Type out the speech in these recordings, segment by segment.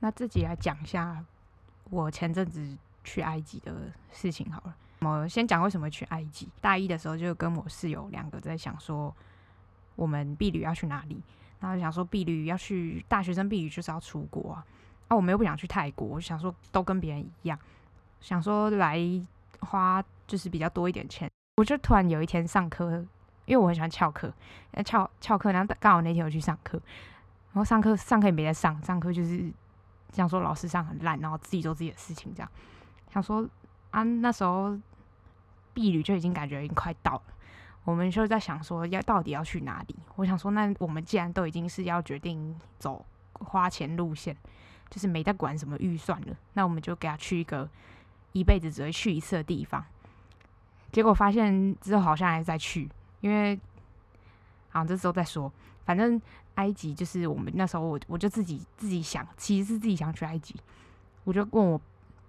那自己来讲一下我前阵子去埃及的事情好了。我先讲为什么去埃及。大一的时候就跟我室友两个在想说，我们毕旅要去哪里？然后想说毕旅要去大学生毕旅就是要出国啊。啊，我们又不想去泰国，我想说都跟别人一样，想说来花就是比较多一点钱。我就突然有一天上课，因为我很喜欢翘课，翘翘课，然后刚好那天我去上课，然后上课上课也没在上，上课就是想说老师上很烂，然后自己做自己的事情这样。想说啊，那时候。毕旅就已经感觉已经快到了，我们就在想说要到底要去哪里。我想说，那我们既然都已经是要决定走花钱路线，就是没在管什么预算了，那我们就给他去一个一辈子只会去一次的地方。结果发现之后好像还在去，因为好，这时候再说。反正埃及就是我们那时候我我就自己自己想，其实是自己想去埃及，我就问我。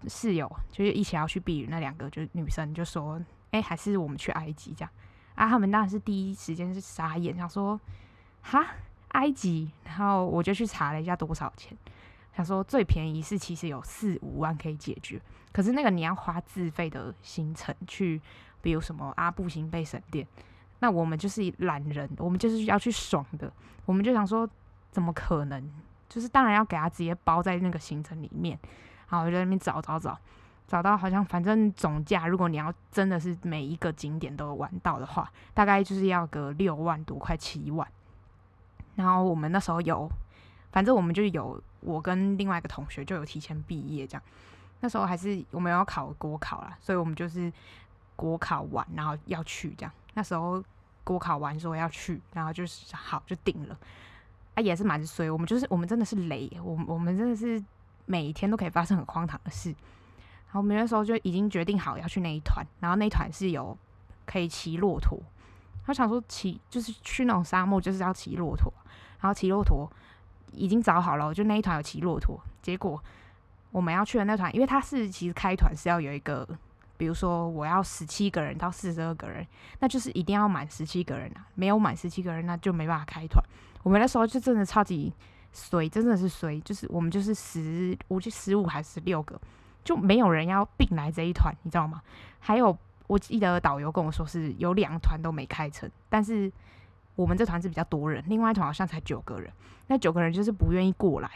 室友就是一起要去避雨那两个，就是女生就说：“哎、还是我们去埃及这样。”啊，他们当然是第一时间是傻眼，想说：“哈，埃及？”然后我就去查了一下多少钱，想说最便宜是其实有四五万可以解决，可是那个你要花自费的行程去，比如什么阿布辛贝神殿，那我们就是懒人，我们就是要去爽的，我们就想说怎么可能？就是当然要给他直接包在那个行程里面。然后我就在那边找找找，找到好像反正总价，如果你要真的是每一个景点都玩到的话，大概就是要个六万多块七万。然后我们那时候有，反正我们就有我跟另外一个同学就有提前毕业这样。那时候还是我们要考国考啦，所以我们就是国考完然后要去这样。那时候国考完说要去，然后就是好就定了。啊，也是蛮衰，我们就是我们真的是雷，我我们真的是。每一天都可以发生很荒唐的事，然后我们那时候就已经决定好要去那一团，然后那一团是有可以骑骆驼，他想说骑就是去那种沙漠就是要骑骆驼，然后骑骆驼已经找好了，就那一团有骑骆驼，结果我们要去的那团，因为他是其实开团是要有一个，比如说我要十七个人到四十二个人，那就是一定要满十七个人啊，没有满十七个人那就没办法开团，我们那时候就真的超级。衰真的是衰，就是我们就是十，我就十五还是十六个，就没有人要并来这一团，你知道吗？还有我记得导游跟我说是有两团都没开成，但是我们这团是比较多人，另外一团好像才九个人，那九个人就是不愿意过来，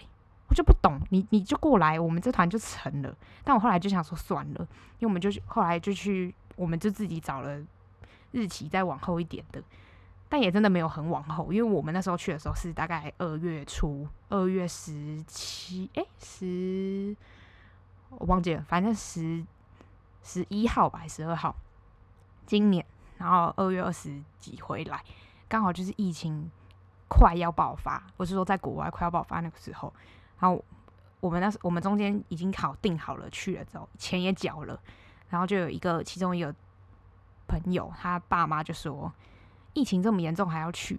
我就不懂，你你就过来，我们这团就成了。但我后来就想说算了，因为我们就后来就去，我们就自己找了日期再往后一点的。但也真的没有很往后，因为我们那时候去的时候是大概二月初，二月十七，哎，十，我忘记了，反正十十一号吧，还十二号，今年，然后二月二十几回来，刚好就是疫情快要爆发，我是说在国外快要爆发那个时候，然后我们那时我们中间已经考定好了去了之后，钱也缴了，然后就有一个其中一个朋友，他爸妈就说。疫情这么严重还要去？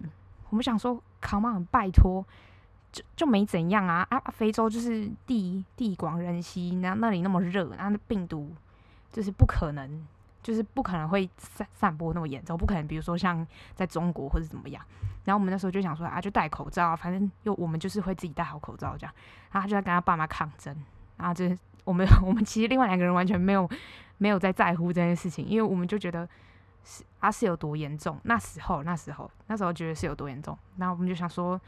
我们想说，Come on，拜托，就就没怎样啊啊！非洲就是地地广人稀，那那里那么热，那病毒就是不可能，就是不可能会散散播那么严重，不可能。比如说像在中国或者怎么样。然后我们那时候就想说啊，就戴口罩，反正又我们就是会自己戴好口罩这样。然后他就在跟他爸妈抗争，然后就是我们 我们其实另外两个人完全没有没有在在乎这件事情，因为我们就觉得。是啊，是有多严重？那时候，那时候，那时候觉得是有多严重。然后我们就想说，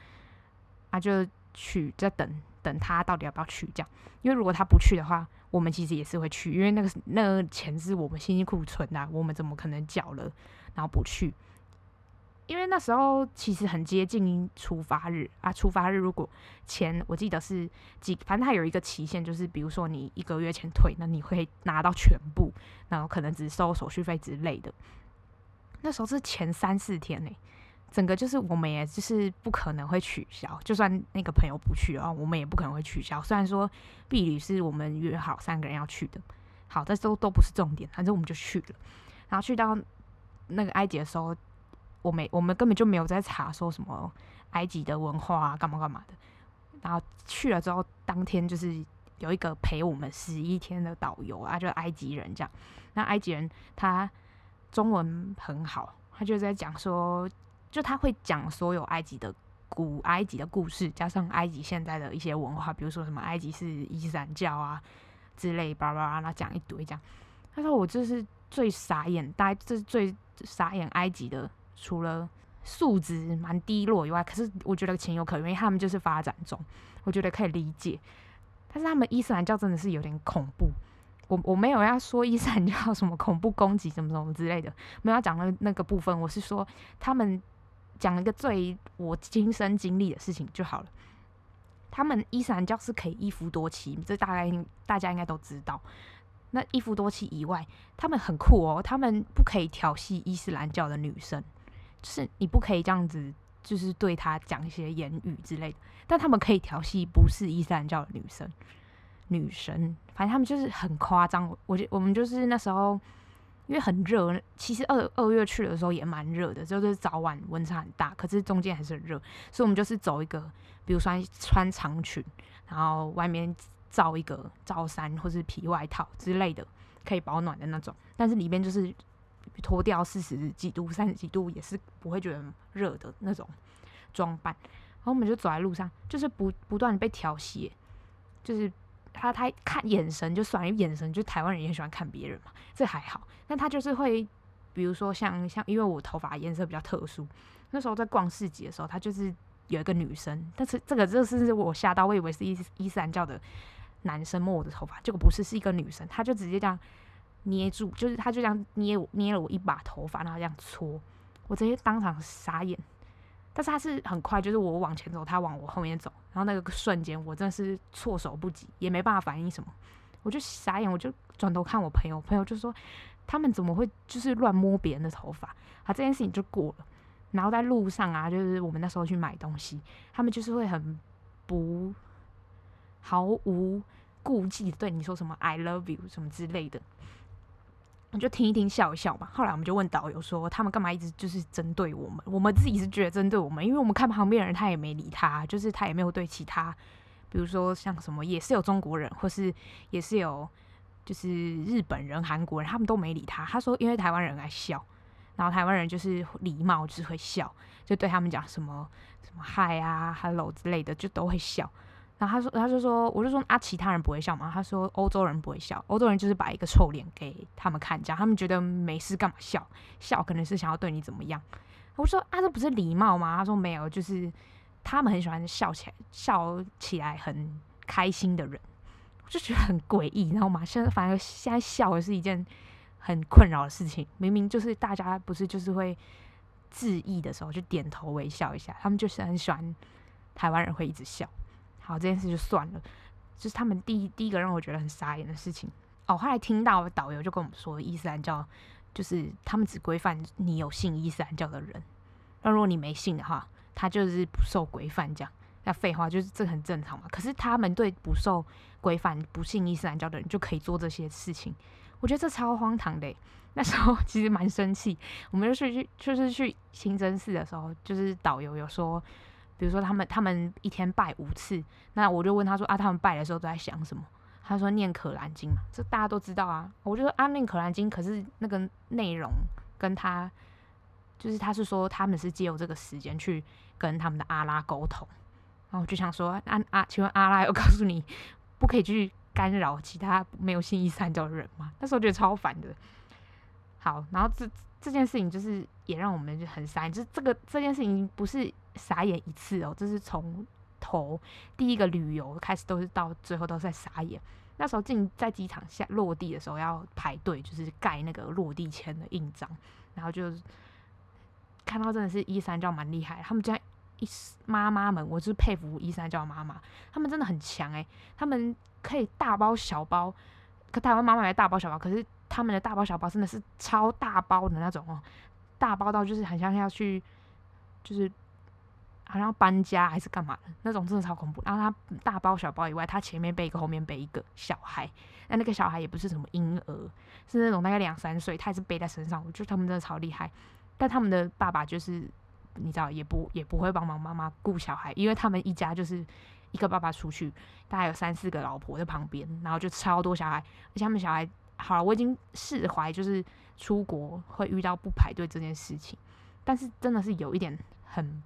啊，就去，再等等他到底要不要去这样。因为如果他不去的话，我们其实也是会去，因为那个那个钱是我们辛辛苦苦存的，我们怎么可能缴了然后不去？因为那时候其实很接近出发日啊，出发日如果钱我记得是几，反正他有一个期限，就是比如说你一个月前退，那你会拿到全部，然后可能只收手续费之类的。那时候是前三四天呢，整个就是我们也就是不可能会取消，就算那个朋友不去啊，我们也不可能会取消。虽然说毕旅是我们约好三个人要去的，好，但是都都不是重点，反正我们就去了。然后去到那个埃及的时候，我们我们根本就没有在查说什么埃及的文化啊，干嘛干嘛的。然后去了之后，当天就是有一个陪我们十一天的导游啊，就埃及人这样。那埃及人他。中文很好，他就在讲说，就他会讲所有埃及的古埃及的故事，加上埃及现在的一些文化，比如说什么埃及是伊斯兰教啊之类，叭叭叭，他讲一堆这样。他说我这是最傻眼，大概这是最傻眼埃及的，除了素质蛮低落以外，可是我觉得情有可原，因为他们就是发展中，我觉得可以理解。但是他们伊斯兰教真的是有点恐怖。我我没有要说伊斯兰教什么恐怖攻击什么什么之类的，没有要讲那那个部分。我是说他们讲一个最我亲身经历的事情就好了。他们伊斯兰教是可以一夫多妻，这大概大家应该都知道。那一夫多妻以外，他们很酷哦，他们不可以调戏伊斯兰教的女生，就是你不可以这样子，就是对她讲一些言语之类的。但他们可以调戏不是伊斯兰教的女生。女生，反正他们就是很夸张。我觉我们就是那时候，因为很热，其实二二月去的时候也蛮热的，就是早晚温差很大，可是中间还是很热，所以我们就是走一个，比如说穿长裙，然后外面罩一个罩衫或是皮外套之类的，可以保暖的那种。但是里面就是脱掉四十几度、三十几度也是不会觉得热的那种装扮。然后我们就走在路上，就是不不断被调戏，就是。他他看眼神就算，因为眼神就台湾人也喜欢看别人嘛，这还好。但他就是会，比如说像像，因为我头发颜色比较特殊，那时候在逛市集的时候，他就是有一个女生，但是这个这是我吓到，我以为是伊伊斯兰教的男生摸我的头发，结果不是，是一个女生，他就直接这样捏住，就是他就这样捏我捏了我一把头发，然后这样搓，我直接当场傻眼。但是他是很快，就是我往前走，他往我后面走，然后那个瞬间，我真的是措手不及，也没办法反应什么，我就傻眼，我就转头看我朋友，朋友就说他们怎么会就是乱摸别人的头发？好，这件事情就过了。然后在路上啊，就是我们那时候去买东西，他们就是会很不毫无顾忌的对你说什么 “I love you” 什么之类的。我就听一听笑一笑嘛。后来我们就问导游说，他们干嘛一直就是针对我们？我们自己是觉得针对我们，因为我们看旁边人，他也没理他，就是他也没有对其他，比如说像什么也是有中国人，或是也是有就是日本人、韩国人，他们都没理他。他说，因为台湾人爱笑，然后台湾人就是礼貌，就是会笑，就对他们讲什么什么嗨啊、hello 之类的，就都会笑。然后他说，他就说，我就说啊，其他人不会笑吗？他说欧洲人不会笑，欧洲人就是摆一个臭脸给他们看，这样他们觉得没事干嘛笑？笑可能是想要对你怎么样？我说啊，这不是礼貌吗？他说没有，就是他们很喜欢笑起来，笑起来很开心的人，我就觉得很诡异，你知道吗？现在反而现在笑的是一件很困扰的事情，明明就是大家不是就是会致意的时候就点头微笑一下，他们就是很喜欢台湾人会一直笑。好，这件事就算了，就是他们第一第一个让我觉得很傻眼的事情哦。后来听到导游就跟我们说，伊斯兰教就是他们只规范你有信伊斯兰教的人，那如果你没信的话，他就是不受规范。这样，那废话就是这很正常嘛。可是他们对不受规范、不信伊斯兰教的人就可以做这些事情，我觉得这超荒唐的。那时候其实蛮生气，我们就是去就是去清真寺的时候，就是导游有说。比如说他们他们一天拜五次，那我就问他说啊，他们拜的时候都在想什么？他说念可兰经嘛，这大家都知道啊。我就说啊，念可兰经，可是那个内容跟他就是他是说他们是借由这个时间去跟他们的阿拉沟通，然后我就想说啊啊，请问阿拉有告诉你不可以去干扰其他没有信伊斯兰教的人吗？那时候觉得超烦的。好，然后这这件事情就是也让我们就很烦，就是这个这件事情不是。傻眼一次哦，这是从头第一个旅游开始，都是到最后都是在傻眼。那时候进在机场下落地的时候要排队，就是盖那个落地签的印章，然后就看到真的是伊斯兰教蛮厉害，他们家一妈妈们，我就是佩服伊斯兰教妈妈，他们真的很强诶，他们可以大包小包，可台湾妈妈也大包小包，可是他们的大包小包真的是超大包的那种哦，大包到就是很像要去就是。好像搬家还是干嘛的那种，真的超恐怖。然后他大包小包以外，他前面背一个，后面背一个小孩。那那个小孩也不是什么婴儿，是那种大概两三岁，他也是背在身上。我觉得他们真的超厉害。但他们的爸爸就是你知道，也不也不会帮忙妈妈顾小孩，因为他们一家就是一个爸爸出去，大概有三四个老婆在旁边，然后就超多小孩。而且他们小孩好了，我已经释怀，就是出国会遇到不排队这件事情。但是真的是有一点很。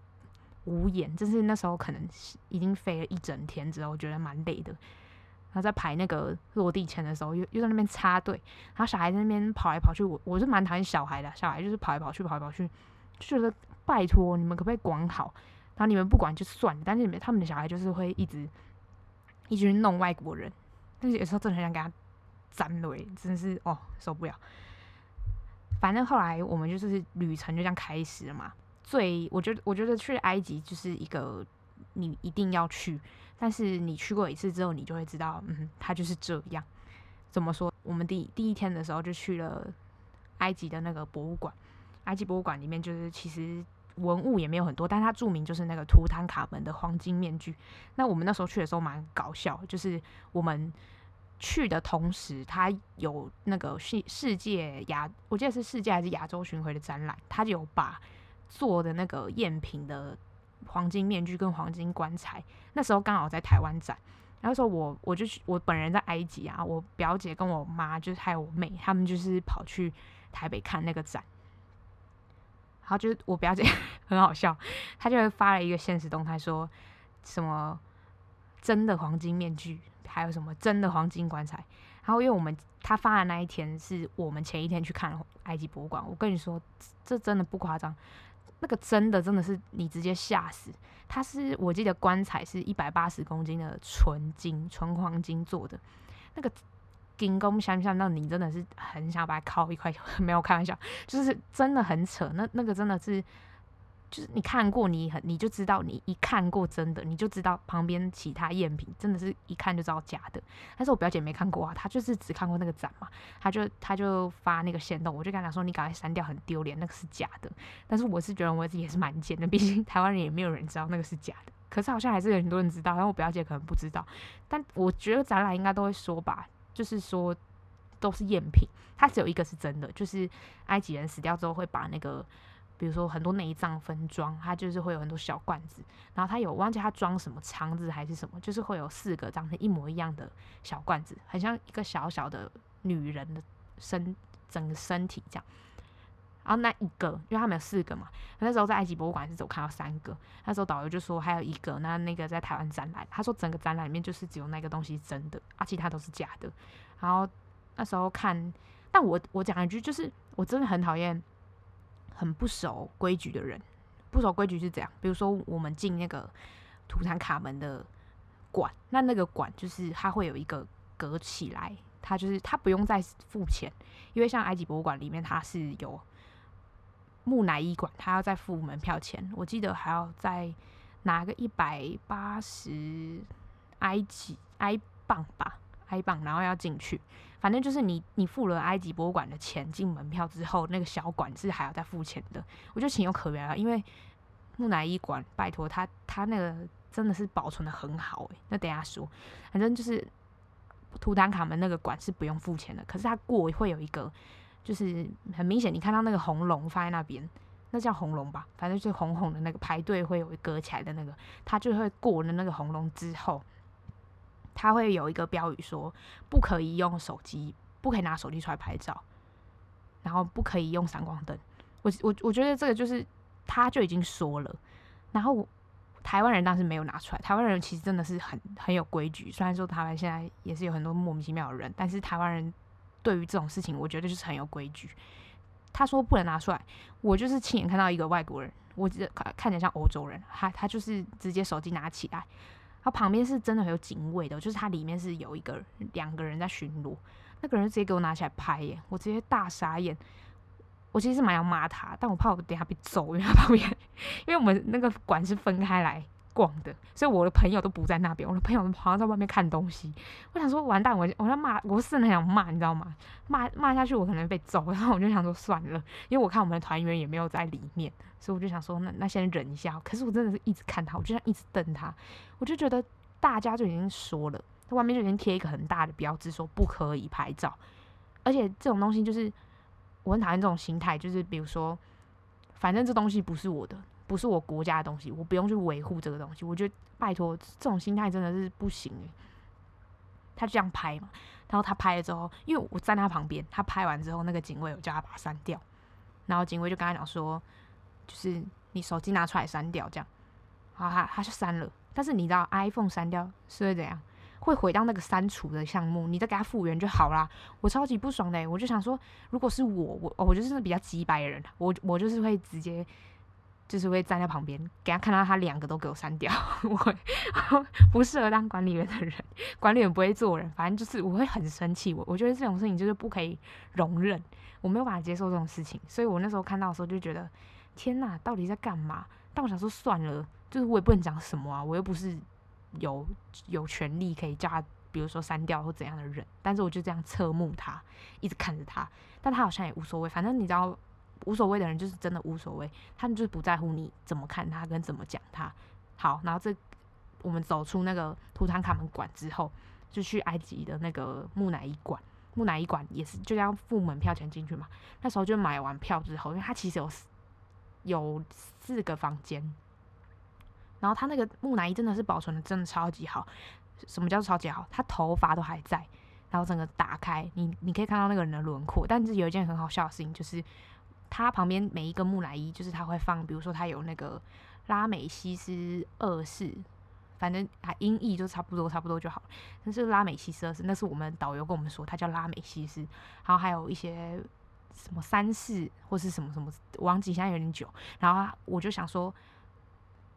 无言。就是那时候可能已经飞了一整天之后，我觉得蛮累的。然后在排那个落地签的时候，又又在那边插队，然后小孩在那边跑来跑去。我我是蛮讨厌小孩的，小孩就是跑来跑去，跑来跑去，就觉得拜托你们可不可以管好？然后你们不管就算了，但是你们他们的小孩就是会一直一直弄外国人，但是有时候真的很想给他斩了，真的是哦受不了。反正后来我们就是旅程就这样开始了嘛。最我觉得，我觉得去埃及就是一个你一定要去，但是你去过一次之后，你就会知道，嗯，它就是这样。怎么说？我们第第一天的时候就去了埃及的那个博物馆。埃及博物馆里面就是其实文物也没有很多，但它著名就是那个图坦卡门的黄金面具。那我们那时候去的时候蛮搞笑，就是我们。去的同时，它有那个世世界亚，我记得是世界还是亚洲巡回的展览，他有把做的那个赝品的黄金面具跟黄金棺材，那时候刚好在台湾展，然后说我我就去，我本人在埃及啊，我表姐跟我妈就是还有我妹，他们就是跑去台北看那个展，然后就是我表姐 很好笑，她就发了一个现实动态说什么真的黄金面具。还有什么真的黄金棺材？然后因为我们她发的那一天是我们前一天去看埃及博物馆，我跟你说，这真的不夸张，那个真的真的是你直接吓死。它是我记得棺材是一百八十公斤的纯金纯黄金做的，那个金光闪闪到你真的是很想把它敲一块，没有开玩笑，就是真的很扯。那那个真的是。就是你看过，你很你就知道，你一看过真的，你就知道旁边其他赝品真的是一看就知道假的。但是我表姐没看过啊，她就是只看过那个展嘛，她就她就发那个线动，我就跟她说，你赶快删掉，很丢脸，那个是假的。但是我是觉得我自己也是蛮贱的，毕竟台湾人也没有人知道那个是假的。可是好像还是有很多人知道，然后我表姐可能不知道。但我觉得展览应该都会说吧，就是说都是赝品，它只有一个是真的，就是埃及人死掉之后会把那个。比如说很多内脏分装，它就是会有很多小罐子，然后它有忘记它装什么肠子还是什么，就是会有四个长成一模一样的小罐子，很像一个小小的女人的身整个身体这样。然后那一个，因为他们有四个嘛，那时候在埃及博物馆是只有看到三个，那时候导游就说还有一个，那那个在台湾展览，他说整个展览里面就是只有那个东西是真的，啊，其他都是假的。然后那时候看，但我我讲一句，就是我真的很讨厌。很不守规矩的人，不守规矩是这样。比如说，我们进那个图坦卡门的馆，那那个馆就是它会有一个隔起来，它就是它不用再付钱，因为像埃及博物馆里面它是有木乃伊馆，它要再付门票钱。我记得还要再拿个一百八十埃及埃镑吧。开蚌，然后要进去，反正就是你你付了埃及博物馆的钱进门票之后，那个小馆是还要再付钱的。我觉得情有可原啊，因为木乃伊馆，拜托他他那个真的是保存的很好诶。那等下说，反正就是图坦卡门那个馆是不用付钱的，可是他过会有一个，就是很明显你看到那个红龙放在那边，那叫红龙吧，反正就是红红的那个排队会有隔起来的那个，他就会过了那个红龙之后。他会有一个标语说，不可以用手机，不可以拿手机出来拍照，然后不可以用闪光灯。我我我觉得这个就是他就已经说了，然后台湾人当时没有拿出来。台湾人其实真的是很很有规矩，虽然说台湾现在也是有很多莫名其妙的人，但是台湾人对于这种事情，我觉得就是很有规矩。他说不能拿出来，我就是亲眼看到一个外国人，我只看看起来像欧洲人，他他就是直接手机拿起来。他旁边是真的很有警卫的，就是他里面是有一个两个人在巡逻，那个人直接给我拿起来拍耶，我直接大傻眼。我其实是蛮要骂他，但我怕我等下被揍，因为他旁边，因为我们那个馆是分开来逛的，所以我的朋友都不在那边，我的朋友好像在外面看东西。我想说完蛋，我我要骂，我是很想骂，你知道吗？骂骂下去我可能被揍，然后我就想说算了，因为我看我们的团员也没有在里面。所以我就想说，那那先忍一下。可是我真的是一直看他，我就想一直瞪他。我就觉得大家就已经说了，他外面就已经贴一个很大的标志，说不可以拍照。而且这种东西就是我很讨厌这种心态，就是比如说，反正这东西不是我的，不是我国家的东西，我不用去维护这个东西。我觉得拜托，这种心态真的是不行。他就这样拍嘛，然后他拍了之后，因为我站他旁边，他拍完之后，那个警卫有叫他把它删掉，然后警卫就跟他讲说。就是你手机拿出来删掉，这样，好，他他就删了。但是你知道，iPhone 删掉是会怎样？会回到那个删除的项目，你再给他复原就好啦。我超级不爽的，我就想说，如果是我，我我就是比较直白的人，我我就是会直接。就是会站在旁边，给他看到他两个都给我删掉。我会不适合当管理员的人，管理员不会做人，反正就是我会很生气。我我觉得这种事情就是不可以容忍，我没有办法接受这种事情。所以我那时候看到的时候就觉得，天哪，到底在干嘛？但我想说算了，就是我也不能讲什么啊，我又不是有有权利可以叫他，比如说删掉或怎样的人。但是我就这样侧目他，一直看着他，但他好像也无所谓，反正你知道。无所谓的人就是真的无所谓，他们就是不在乎你怎么看他跟怎么讲他。好，然后这我们走出那个图坦卡门馆之后，就去埃及的那个木乃伊馆。木乃伊馆也是就要付门票钱进去嘛。那时候就买完票之后，因为他其实有有四个房间，然后他那个木乃伊真的是保存的真的超级好。什么叫超级好？他头发都还在，然后整个打开，你你可以看到那个人的轮廓。但是有一件很好笑的事情就是。它旁边每一个木乃伊，就是他会放，比如说他有那个拉美西斯二世，反正啊音译就差不多差不多就好。但是拉美西斯二世，那是我们导游跟我们说，他叫拉美西斯。然后还有一些什么三世或是什么什么，忘记现在有点久。然后我就想说，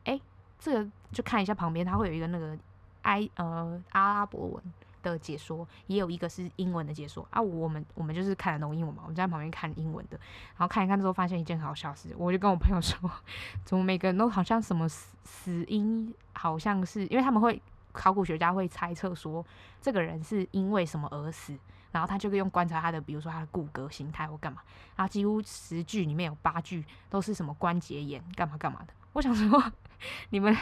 哎、这个就看一下旁边，它会有一个那个埃呃阿拉伯文。的解说也有一个是英文的解说。啊，我们我们就是看得懂英文嘛，我们在旁边看英文的，然后看一看之后发现一件好笑事，我就跟我朋友说，怎么每个人都好像什么死死因，好像是因为他们会考古学家会猜测说这个人是因为什么而死，然后他就可以用观察他的，比如说他的骨骼形态或干嘛，然后几乎十句里面有八句都是什么关节炎干嘛干嘛的，我想说。你们，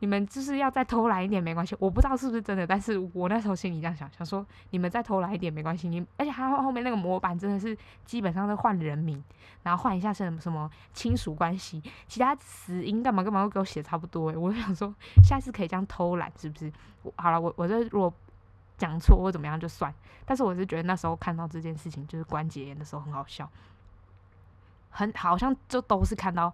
你们就是要再偷懒一点没关系，我不知道是不是真的，但是我那时候心里这样想，想说你们再偷懒一点没关系。你而且他后面那个模板真的是基本上是换人名，然后换一下是什么什么亲属关系，其他死因干嘛干嘛都给我写差不多诶，我就想说下次可以这样偷懒是不是？好了，我我这如果讲错或怎么样就算，但是我是觉得那时候看到这件事情就是关节炎的时候很好笑，很好像就都是看到。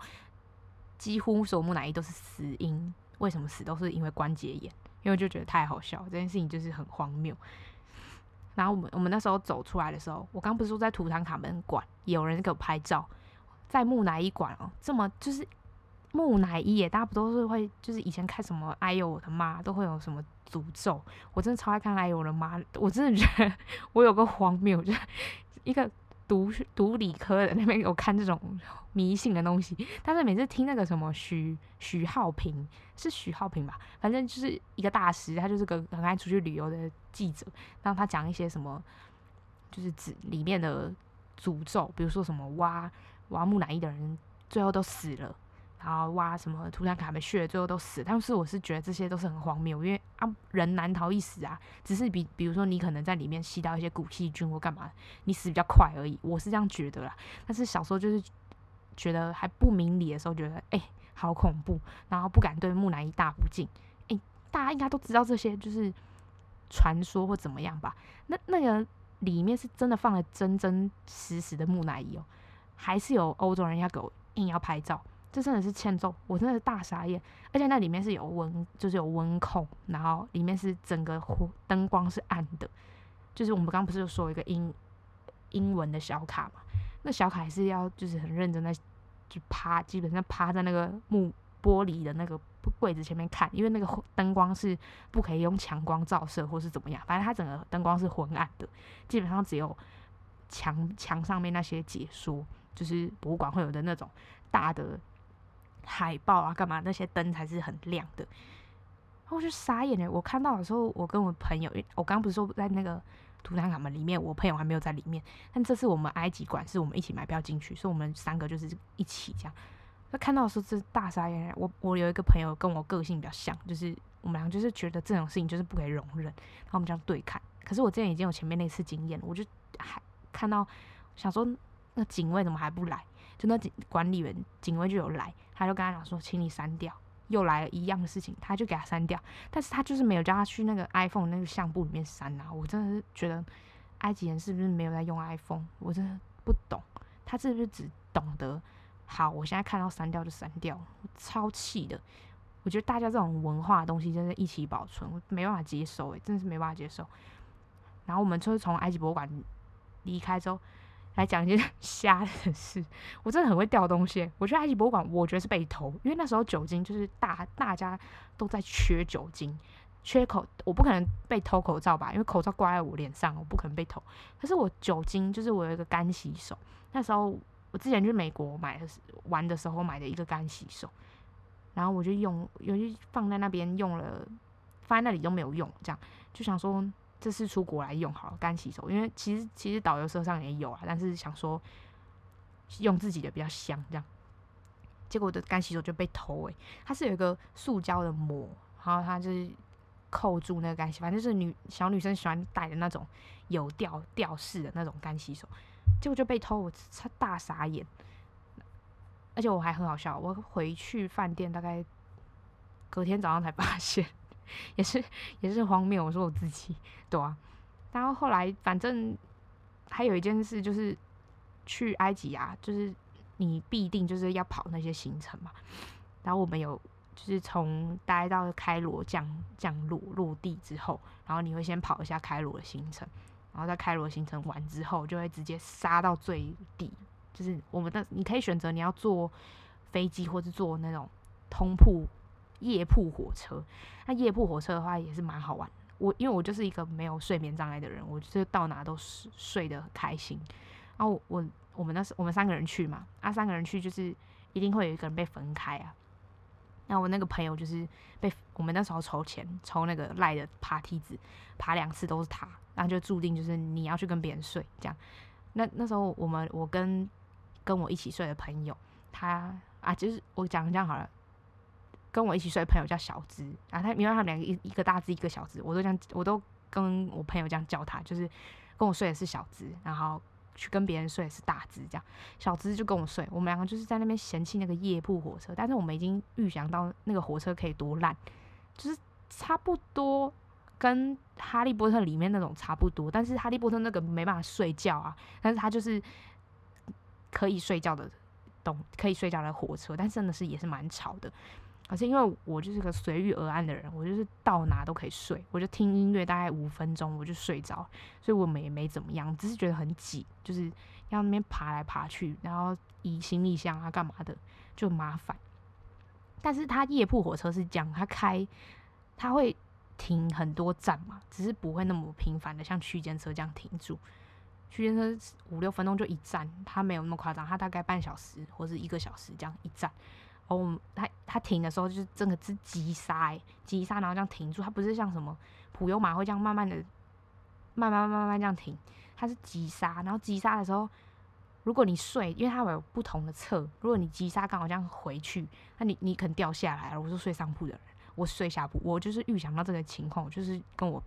几乎所有木乃伊都是死因，为什么死都是因为关节炎？因为就觉得太好笑，这件事情就是很荒谬。然后我们我们那时候走出来的时候，我刚不是说在图坦卡门馆有人给我拍照，在木乃伊馆哦，这么就是木乃伊耶，大家不都是会就是以前看什么哎呦我的妈，都会有什么诅咒？我真的超爱看哎呦我的妈，我真的觉得 我有个荒谬，就是一个。读读理科的 那边有看这种迷信的东西，但是每次听那个什么许许浩平是许浩平吧，反正就是一个大师，他就是个很爱出去旅游的记者，然后他讲一些什么，就是指里面的诅咒，比如说什么挖挖木乃伊的人最后都死了。然后挖什么图坦卡门穴，最后都死。但是我是觉得这些都是很荒谬，因为啊人难逃一死啊，只是比比如说你可能在里面吸到一些古细菌或干嘛，你死比较快而已。我是这样觉得啦。但是小时候就是觉得还不明理的时候，觉得哎、好恐怖，然后不敢对木乃伊大不敬。哎、大家应该都知道这些就是传说或怎么样吧？那那个里面是真的放了真真实实的木乃伊哦，还是有欧洲人要给我硬要拍照？这真的是欠揍，我真的是大傻眼，而且那里面是有温，就是有温控，然后里面是整个灯光是暗的，就是我们刚刚不是有说一个英英文的小卡嘛？那小卡还是要就是很认真的就趴，基本上趴在那个木玻璃的那个柜子前面看，因为那个灯光是不可以用强光照射或是怎么样，反正它整个灯光是昏暗的，基本上只有墙墙上面那些解说，就是博物馆会有的那种大的。海报啊，干嘛？那些灯才是很亮的。我就傻眼了。我看到的时候，我跟我朋友，我刚刚不是说在那个图坦卡门里面，我朋友还没有在里面。但这次我们埃及馆是我们一起买票进去，所以我们三个就是一起这样。那看到的时候，是大傻眼。我我有一个朋友跟我个性比较像，就是我们俩就是觉得这种事情就是不可以容忍，然后我们这样对看。可是我之前已经有前面那次经验，我就还看到想说，那警卫怎么还不来？就那警管理员警卫就有来，他就跟他讲说，请你删掉，又来了一样的事情，他就给他删掉，但是他就是没有叫他去那个 iPhone 那个相簿里面删啊，我真的是觉得埃及人是不是没有在用 iPhone？我真的不懂，他是不是只懂得好，我现在看到删掉就删掉，超气的，我觉得大家这种文化的东西真的一起保存，我没办法接受，诶，真的是没办法接受。然后我们就是从埃及博物馆离开之后，来讲一件 瞎的事。我真的很会掉东西。我去埃及博物馆，我觉得是被偷，因为那时候酒精就是大大家都在缺酒精，缺口，我不可能被偷口罩吧？因为口罩挂在我脸上，我不可能被偷。可是我酒精就是我有一个干洗手，那时候我之前去美国买的玩的时候买的一个干洗手，然后我就用，尤其放在那边用了，放在那里都没有用，这样就想说。这次出国来用好了干洗手，因为其实其实导游车上也有啊，但是想说用自己的比较香，这样。结果我的干洗手就被偷诶、它是有一个塑胶的膜，然后它就是扣住那个干洗，反正就是女小女生喜欢戴的那种有吊吊饰的那种干洗手，结果就被偷，我大傻眼。而且我还很好笑，我回去饭店大概隔天早上才发现。也是也是荒谬，我说我自己对啊，然后后来反正还有一件事就是去埃及啊，就是你必定就是要跑那些行程嘛。然后我们有就是从待到开罗降降落落地之后，然后你会先跑一下开罗的行程，然后在开罗行程完之后，就会直接杀到最底，就是我们的你可以选择你要坐飞机或是坐那种通铺。夜铺火车，那夜铺火车的话也是蛮好玩。我因为我就是一个没有睡眠障碍的人，我就是到哪都睡睡得很开心。然后我我，们那时我们三个人去嘛，啊三个人去就是一定会有一个人被分开啊。那我那个朋友就是被我们那时候筹钱抽那个赖的爬梯子，爬两次都是他，然后就注定就是你要去跟别人睡这样。那那时候我们我跟跟我一起睡的朋友，他啊就是我讲这样好了。跟我一起睡的朋友叫小芝，然后他因为他们两个一一个大只一个小只，我都这样，我都跟我朋友这样叫他，就是跟我睡的是小只，然后去跟别人睡的是大只，这样小只就跟我睡，我们两个就是在那边嫌弃那个夜铺火车，但是我们已经预想到那个火车可以多烂，就是差不多跟哈利波特里面那种差不多，但是哈利波特那个没办法睡觉啊，但是他就是可以睡觉的，懂可以睡觉的火车，但真的是也是蛮吵的。可是因为我就是个随遇而安的人，我就是到哪都可以睡，我就听音乐大概五分钟我就睡着，所以我们也没怎么样，只是觉得很挤，就是要那边爬来爬去，然后移行李箱啊干嘛的就麻烦。但是它夜铺火车是这样，它开它会停很多站嘛，只是不会那么频繁的像区间车这样停住，区间车五六分钟就一站，它没有那么夸张，它大概半小时或是一个小时这样一站。哦，他他停的时候就是真的是急刹，急刹，然后这样停住。它不是像什么普悠马会这样慢慢的、慢慢、慢慢这样停，它是急刹。然后急刹的时候，如果你睡，因为它会有不同的侧，如果你急刹刚好这样回去，那你你可能掉下来了。我是睡上铺的人，我睡下铺，我就是预想到这个情况，我就是跟我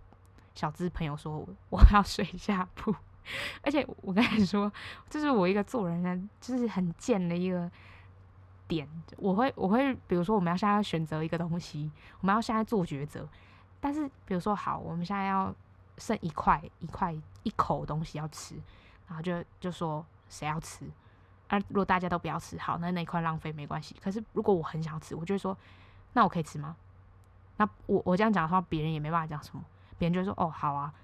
小资朋友说，我要睡下铺。而且我跟你说，这是我一个做人的，就是很贱的一个。点我会我会比如说我们要现在要选择一个东西，我们要现在做抉择。但是比如说好，我们现在要剩一块一块一口东西要吃，然后就就说谁要吃？啊，如果大家都不要吃，好，那那一块浪费没关系。可是如果我很想吃，我就会说，那我可以吃吗？那我我这样讲的话，别人也没办法讲什么，别人就会说哦好啊。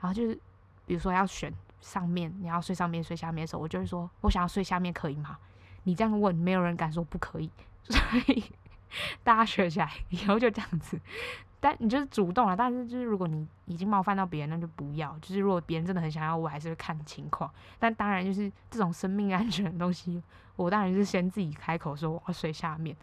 然后就是比如说要选上面，你要睡上面睡下面的时候，我就会说我想要睡下面，可以吗？你这样问，没有人敢说不可以，所以大家学起来以后就这样子。但你就是主动了，但是就是如果你已经冒犯到别人，那就不要。就是如果别人真的很想要，我还是会看情况。但当然就是这种生命安全的东西，我当然是先自己开口说我要睡下面。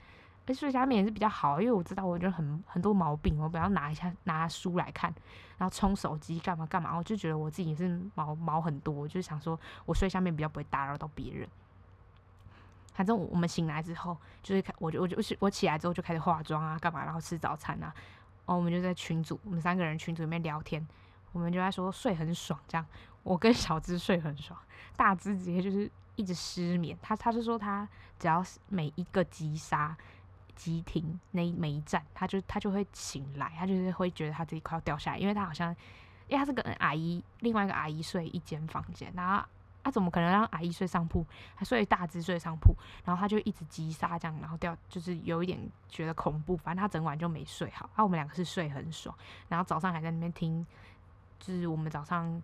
而睡下面也是比较好，因为我知道我就很很多毛病，我不要拿一下拿书来看，然后充手机干嘛干嘛，我就觉得我自己是毛毛很多，就是想说我睡下面比较不会打扰到别人。反正我们醒来之后，就是开，我就我就我起我起来之后就开始化妆啊，干嘛，然后吃早餐啊，哦我们就在群组，我们三个人群组里面聊天，我们就在说睡很爽，这样，我跟小芝睡很爽，大芝直接就是一直失眠，他他是说他只要每一个急刹急停那一每一站，他就他就会醒来，他就是会觉得他自己快要掉下来，因为他好像，因为他是跟阿姨另外一个阿姨睡一间房间，然后、啊、怎么可能让阿姨睡上铺？他睡大只睡上铺，然后他就一直急刹这样，然后掉就是有一点觉得恐怖。反正他整晚就没睡好。啊，我们两个是睡很爽，然后早上还在那边听，就是我们早上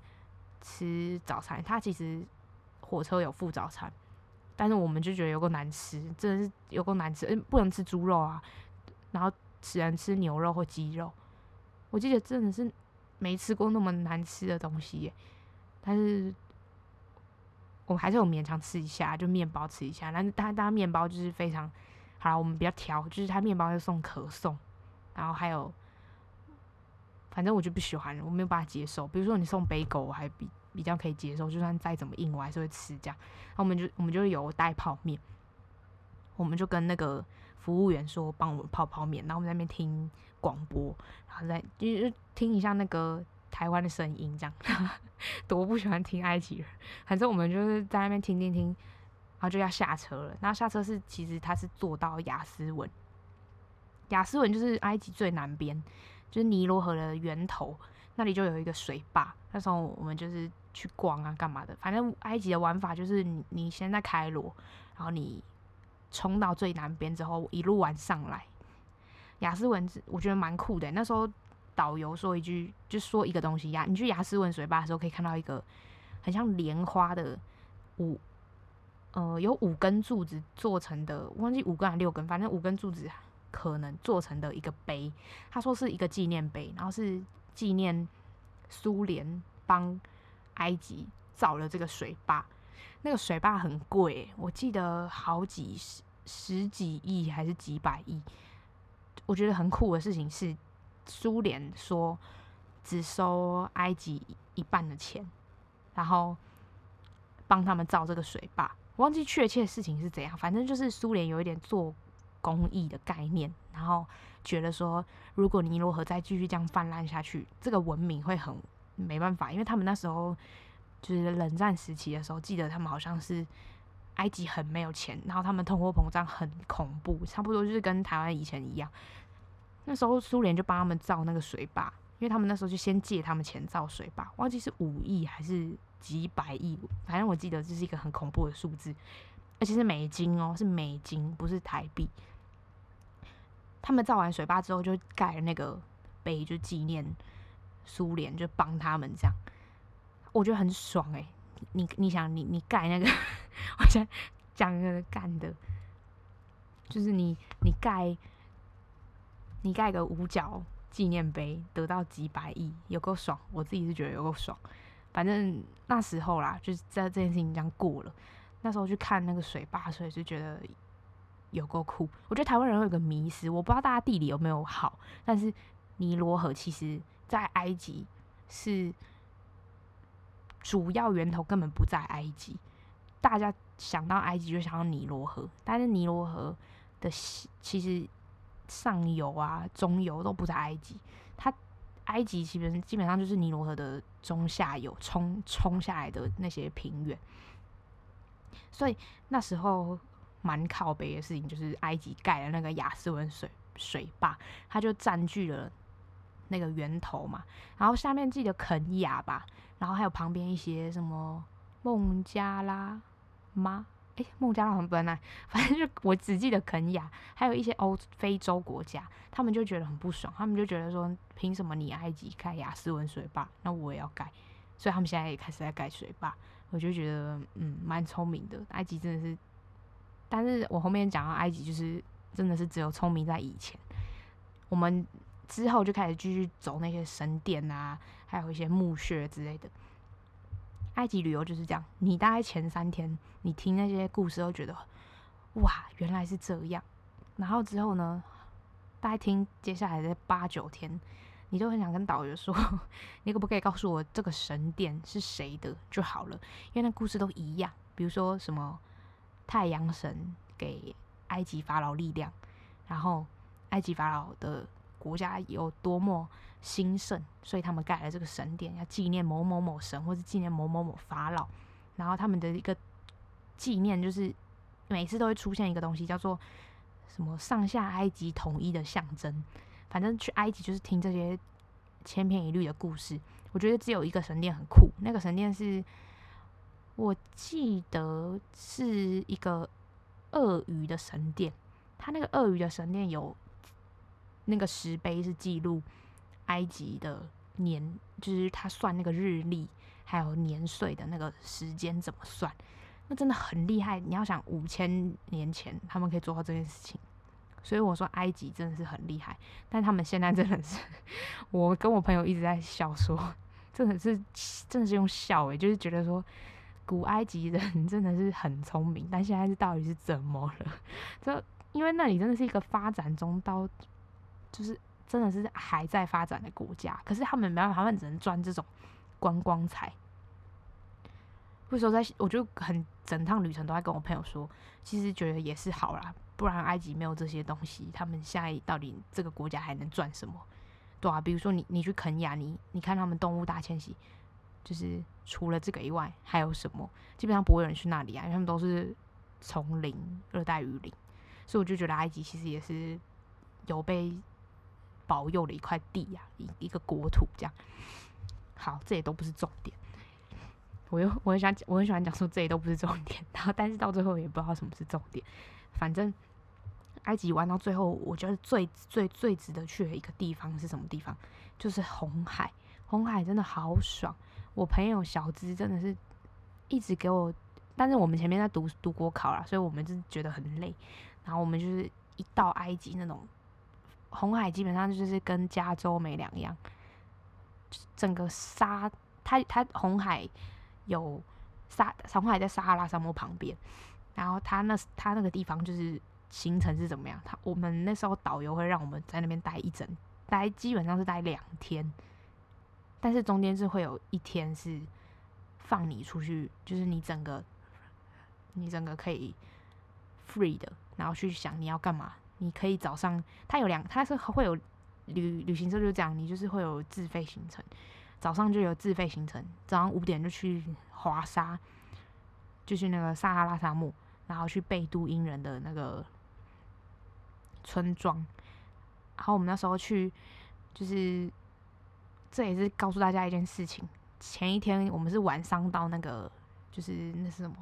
吃早餐。他其实火车有附早餐，但是我们就觉得有够难吃，真的是有够难吃，嗯，不能吃猪肉啊，然后只能吃牛肉或鸡肉。我记得真的是没吃过那么难吃的东西耶，但是。我还是有勉强吃一下，就面包吃一下。但是他他面包就是非常好，我们比较挑，就是他面包是送可颂，然后还有，反正我就不喜欢，我没有办法接受。比如说你送贝果，我还比比较可以接受，就算再怎么硬，我还是会吃这样。然后我们就我们就有带泡面，我们就跟那个服务员说帮我们泡泡面，然后我们在那边听广播，然后再就听一下那个。台湾的声音，这样多不喜欢听埃及人。反正我们就是在那边听听听，然后就要下车了。然后下车是其实他是坐到雅斯文，雅斯文就是埃及最南边，就是尼罗河的源头，那里就有一个水坝。那时候我们就是去逛啊，干嘛的？反正埃及的玩法就是你你先在开罗，然后你冲到最南边之后，一路玩上来。雅斯文我觉得蛮酷的，那时候。导游说一句，就说一个东西呀。你去亚斯文水坝的时候，可以看到一个很像莲花的五，呃，有五根柱子做成的，忘记五根还六根，反正五根柱子可能做成的一个碑。他说是一个纪念碑，然后是纪念苏联帮埃及造了这个水坝。那个水坝很贵，我记得好几十十几亿还是几百亿。我觉得很酷的事情是。苏联说只收埃及一半的钱，然后帮他们造这个水坝。我忘记确切事情是怎样，反正就是苏联有一点做公益的概念，然后觉得说，如果尼罗河再继续这样泛滥下去，这个文明会很没办法。因为他们那时候就是冷战时期的时候，记得他们好像是埃及很没有钱，然后他们通货膨胀很恐怖，差不多就是跟台湾以前一样。那时候苏联就帮他们造那个水坝，因为他们那时候就先借他们钱造水坝，忘记是五亿还是几百亿，反正我记得这是一个很恐怖的数字，而且是美金哦，是美金，不是台币。他们造完水坝之后，就盖了那个碑，就纪念苏联，就帮他们这样，我觉得很爽哎、欸。你你想你你盖那个，我想讲一个干的，就是你你盖。你盖个五角纪念碑，得到几百亿，有够爽！我自己是觉得有够爽。反正那时候啦，就是在这件事情这样过了。那时候去看那个水坝，所以就觉得有够酷。我觉得台湾人会有个迷思，我不知道大家地理有没有好，但是尼罗河其实在埃及是主要源头，根本不在埃及。大家想到埃及就想到尼罗河，但是尼罗河的其实。上游啊，中游都不在埃及，它埃及基本基本上就是尼罗河的中下游冲冲下来的那些平原，所以那时候蛮靠北的事情就是埃及盖了那个亚斯文水水坝，它就占据了那个源头嘛，然后下面记得肯亚吧，然后还有旁边一些什么孟加拉吗？诶，孟加拉很不那，反正就我只记得肯亚，还有一些欧非洲国家，他们就觉得很不爽，他们就觉得说，凭什么你埃及盖亚斯文水坝，那我也要盖，所以他们现在也开始在盖水坝。我就觉得，嗯，蛮聪明的，埃及真的是。但是我后面讲到埃及，就是真的是只有聪明在以前，我们之后就开始继续走那些神殿啊，还有一些墓穴之类的。埃及旅游就是这样，你大概前三天，你听那些故事都觉得，哇，原来是这样。然后之后呢，大概听接下来的八九天，你都很想跟导游说，你可不可以告诉我这个神殿是谁的就好了，因为那故事都一样。比如说什么太阳神给埃及法老力量，然后埃及法老的国家有多么兴盛，所以他们盖了这个神殿，要纪念某某某神，或是纪念某某某法老。然后他们的一个纪念，就是每次都会出现一个东西，叫做什么上下埃及统一的象征。反正去埃及就是听这些千篇一律的故事。我觉得只有一个神殿很酷，那个神殿是我记得是一个鳄鱼的神殿，它那个鳄鱼的神殿有那个石碑是记录埃及的年，就是他算那个日历还有年岁的那个时间怎么算，那真的很厉害。你要想五千年前他们可以做到这件事情，所以我说埃及真的是很厉害。但他们现在真的是，我跟我朋友一直在笑说，真的是真的是用笑诶、就是觉得说。古埃及人真的是很聪明，但现在是到底是怎么了？这因为那里真的是一个发展中到，就是真的是还在发展的国家，可是他们没办法，他们只能赚这种观光财。那时候在，我就很整趟旅程都在跟我朋友说，其实觉得也是好啦，不然埃及没有这些东西，他们现在到底这个国家还能赚什么？对啊，比如说你你去肯亚，你你看他们动物大迁徙。就是除了这个以外，还有什么？基本上不会有人去那里啊，因为他们都是丛林、热带雨林，所以我就觉得埃及其实也是有被保佑了一块地呀、啊，一一个国土这样。好，这也都不是重点。我又我很想我很喜欢讲说这些都不是重点，然后但是到最后也不知道什么是重点。反正埃及玩到最后，我觉得最最最值得去的一个地方是什么地方？就是红海。红海真的好爽。我朋友小资真的是一直给我，但是我们前面在读读国考啦，所以我们就觉得很累。然后我们就是一到埃及那种红海，基本上就是跟加州没两样，整个沙，它它红海有沙，红海在撒哈拉沙漠旁边，然后它那它那个地方就是行程是怎么样？他我们那时候导游会让我们在那边待一整，待基本上是待两天。但是中间是会有一天是放你出去，就是你整个你整个可以 free 的，然后去想你要干嘛。你可以早上，它有两，它是会有旅旅行社就这样，你就是会有自费行程，早上就有自费行程，早上五点就去华沙，就去那个撒哈拉沙漠，然后去贝都因人的那个村庄。然后我们那时候去就是。这也是告诉大家一件事情。前一天我们是晚上到那个，就是那是什么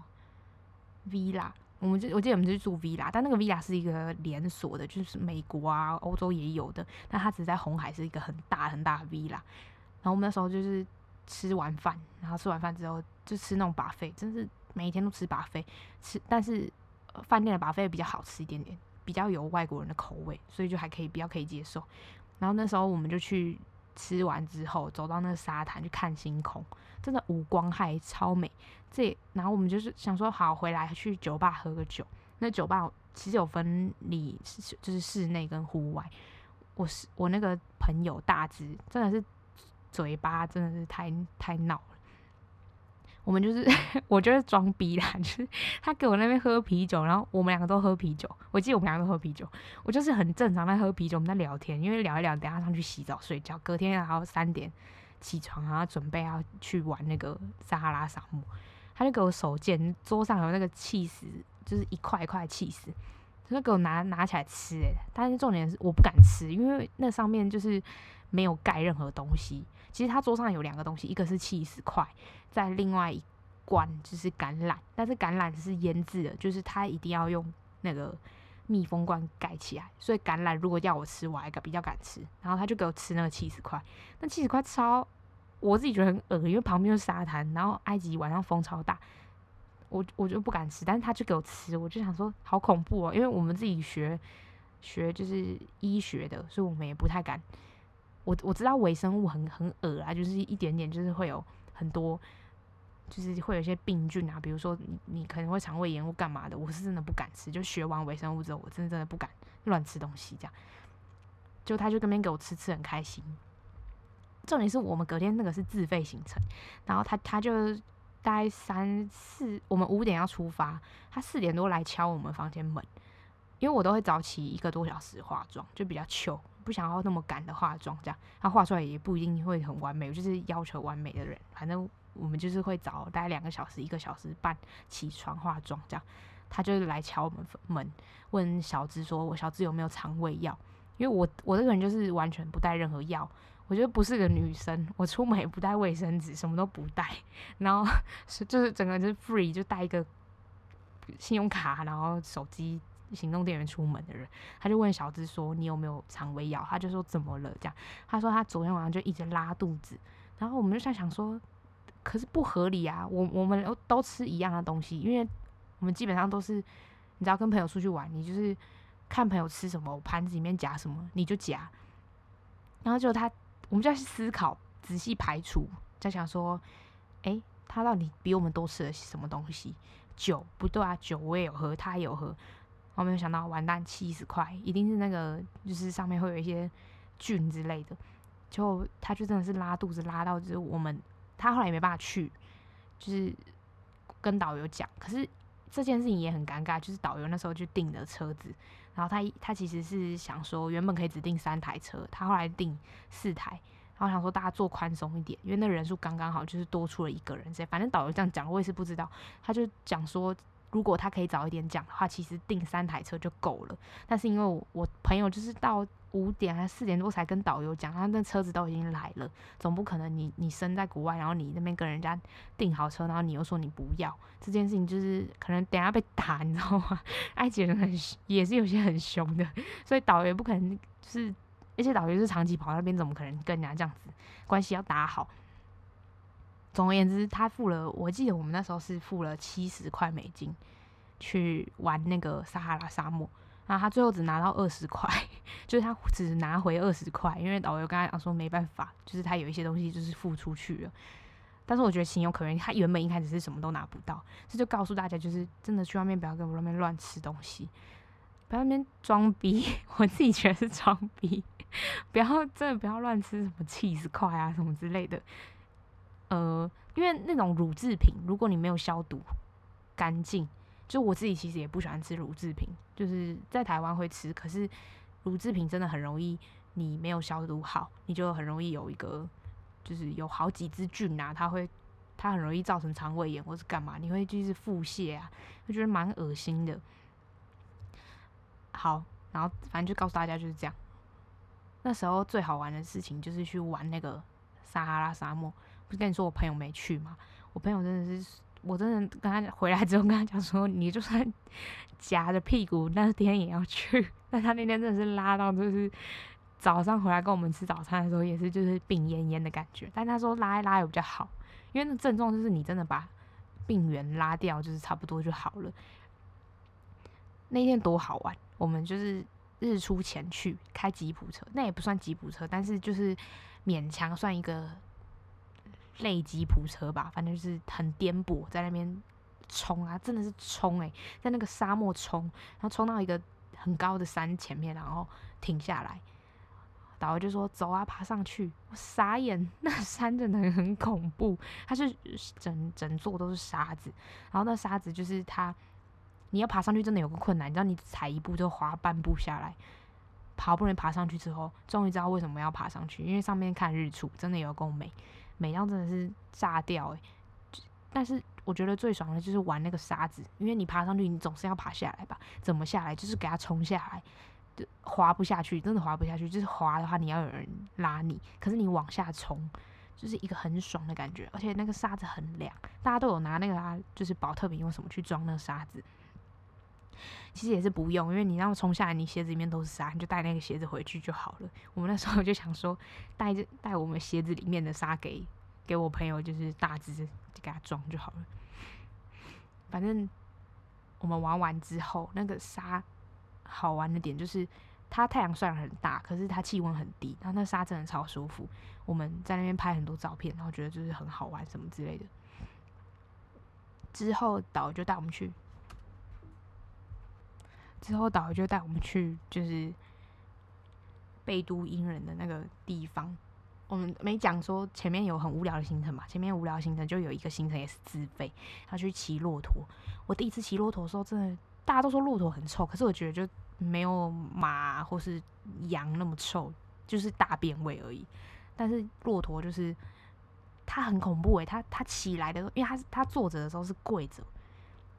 Vila 我们就我记得我们是住 villa，但那个 villa 是一个连锁的，就是美国啊、欧洲也有的，但它只在红海是一个很大很大的 villa。然后我们那时候就是吃完饭，然后吃完饭之后就吃那种 buffet，真是每一天都吃 buffet，吃但是饭店的 buffet 比较好吃一点点，比较有外国人的口味，所以就还可以比较可以接受。然后那时候我们就去。吃完之后，走到那个沙滩去看星空，真的五光海超美。这然后我们就是想说，好回来去酒吧喝个酒。那酒吧其实有分里，就是室内跟户外。我是我那个朋友大只，真的是嘴巴真的是太太闹了。我们就是，我就是装逼啦，就是他给我那边喝啤酒，然后我们两个都喝啤酒。我记得我们两个都喝啤酒，我就是很正常在喝啤酒，我们在聊天，因为聊一聊，等下上去洗澡睡觉，隔天然后三点起床，然后准备要去玩那个撒哈拉沙漠。他就给我手贱，桌上有那个起司，就是一块一块起司，他就给我拿拿起来吃，诶，但是重点是我不敢吃，因为那上面就是没有盖任何东西。其实他桌上有两个东西，一个是起司块，在另外一罐就是橄榄，但是橄榄是腌制的，就是他一定要用那个密封罐盖起来。所以橄榄如果要我吃，我还比较敢吃。然后他就给我吃那个七十块，那七十块超，我自己觉得很恶，因为旁边是沙滩，然后埃及晚上风超大，我我就不敢吃。但是他就给我吃，我就想说好恐怖哦，因为我们自己学学就是医学的，所以我们也不太敢。我我知道微生物很很恶啊，就是一点点，就是会有很多，就是会有一些病菌啊，比如说你你可能会肠胃炎或干嘛的，我是真的不敢吃。就学完微生物之后，我真的真的不敢乱吃东西，这样。就他就跟边给我吃吃很开心。重点是我们隔天那个是自费行程，然后他他就大概三四，我们五点要出发，他四点多来敲我们房间门，因为我都会早起一个多小时化妆，就比较糗。不想要那么赶的化妆，这样他画出来也不一定会很完美。我就是要求完美的人，反正我们就是会早大概两个小时、一个小时半起床化妆，这样他就是来敲我们门，问小芝说：“我小芝有没有肠胃药？因为我我这个人就是完全不带任何药，我觉得不是个女生，我出门也不带卫生纸，什么都不带，然后是就是整个就是 free，就带一个信用卡，然后手机、行动电源出门的人。他就问小芝说：“你有没有肠胃药？”他就说：“怎么了？”这样，他说他昨天晚上就一直拉肚子，然后我们就在想说，可是不合理啊，我我们都吃一样的东西，因为我们基本上都是，你知道跟朋友出去玩，你就是看朋友吃什么，盘子里面夹什么你就夹，然后就他。我们就在思考，仔细排除，在想说，哎、他到底比我们多吃了什么东西？酒不对啊，酒我也有喝，他也有喝。然后没有想到，完蛋，七十块，一定是那个，就是上面会有一些菌之类的。就他就真的是拉肚子，拉到就是我们，他后来也没办法去，就是跟导游讲。可是这件事情也很尴尬，就是导游那时候就订的车子。然后他他其实是想说，原本可以只订三台车，他后来订四台，然后想说大家坐宽松一点，因为那人数刚刚好，就是多出了一个人。所以反正导游这样讲，我也是不知道。他就讲说，如果他可以早一点讲的话，其实订三台车就够了。但是因为我我朋友就是到。五点还四点多才跟导游讲，他那车子都已经来了，总不可能你你身在国外，然后你那边跟人家订好车，然后你又说你不要，这件事情就是可能等下被打，你知道吗？埃及人很也是有些很凶的，所以导游不可能就是，而且导游是长期跑那边，怎么可能跟人家这样子关系要打好？总而言之，他付了，我记得我们那时候是付了七十块美金去玩那个撒哈拉沙漠。然后他最后只拿到二十块，就是他只拿回二十块，因为导游刚才讲说没办法，就是他有一些东西就是付出去了。但是我觉得情有可原，他原本一开始是什么都拿不到，这就告诉大家，就是真的去外面不要跟我那边乱吃东西，不要那边装逼，我自己觉得是装逼，不要真的不要乱吃什么起司块啊什么之类的。呃，因为那种乳制品，如果你没有消毒干净。就我自己其实也不喜欢吃乳制品，就是在台湾会吃，可是乳制品真的很容易，你没有消毒好，你就很容易有一个，就是有好几只菌啊，它会，它很容易造成肠胃炎或是干嘛，你会就是腹泻啊，就觉得蛮恶心的。好，然后反正就告诉大家就是这样。那时候最好玩的事情就是去玩那个撒哈拉沙漠，不是跟你说我朋友没去吗？我朋友真的是。我真的跟他回来之后跟他讲说，你就算夹着屁股那天也要去。但他那天真的是拉到，就是早上回来跟我们吃早餐的时候也是就是病恹恹的感觉。但他说拉一拉也比较好，因为那症状就是你真的把病源拉掉，就是差不多就好了。那天多好玩，我们就是日出前去开吉普车，那也不算吉普车，但是就是勉强算一个。类吉普车吧，反正就是很颠簸，在那边冲啊，真的是冲诶、在那个沙漠冲，然后冲到一个很高的山前面，然后停下来，导游就说走啊，爬上去。我傻眼，那山真的很恐怖，它是整整座都是沙子，然后那沙子就是它，你要爬上去真的有个困难，你知道你踩一步就滑半步下来，好不容易爬上去之后，终于知道为什么要爬上去，因为上面看日出真的有够美。美到真的是炸掉诶、欸。但是我觉得最爽的就是玩那个沙子，因为你爬上去，你总是要爬下来吧？怎么下来？就是给它冲下来，就滑不下去，真的滑不下去。就是滑的话，你要有人拉你，可是你往下冲，就是一个很爽的感觉。而且那个沙子很凉，大家都有拿那个啊，就是宝特瓶用什么去装那个沙子。其实也是不用，因为你让冲下来，你鞋子里面都是沙，你就带那个鞋子回去就好了。我们那时候 就想说，带着带我们鞋子里面的沙给给我朋友，就是大只就给他装就好了。反正我们玩完之后，那个沙好玩的点就是，它太阳虽然很大，可是它气温很低，然后那沙真的超舒服。我们在那边拍很多照片，然后觉得就是很好玩什么之类的。之后导游就带我们去。之后导游就带我们去，就是贝都因人的那个地方。我们没讲说前面有很无聊的行程嘛？前面无聊的行程就有一个行程也是自费，他去骑骆驼。我第一次骑骆驼的时候，真的大家都说骆驼很臭，可是我觉得就没有马或是羊那么臭，就是大便味而已。但是骆驼就是它很恐怖诶、欸，它它起来的时候，因为它它坐着的时候是跪着。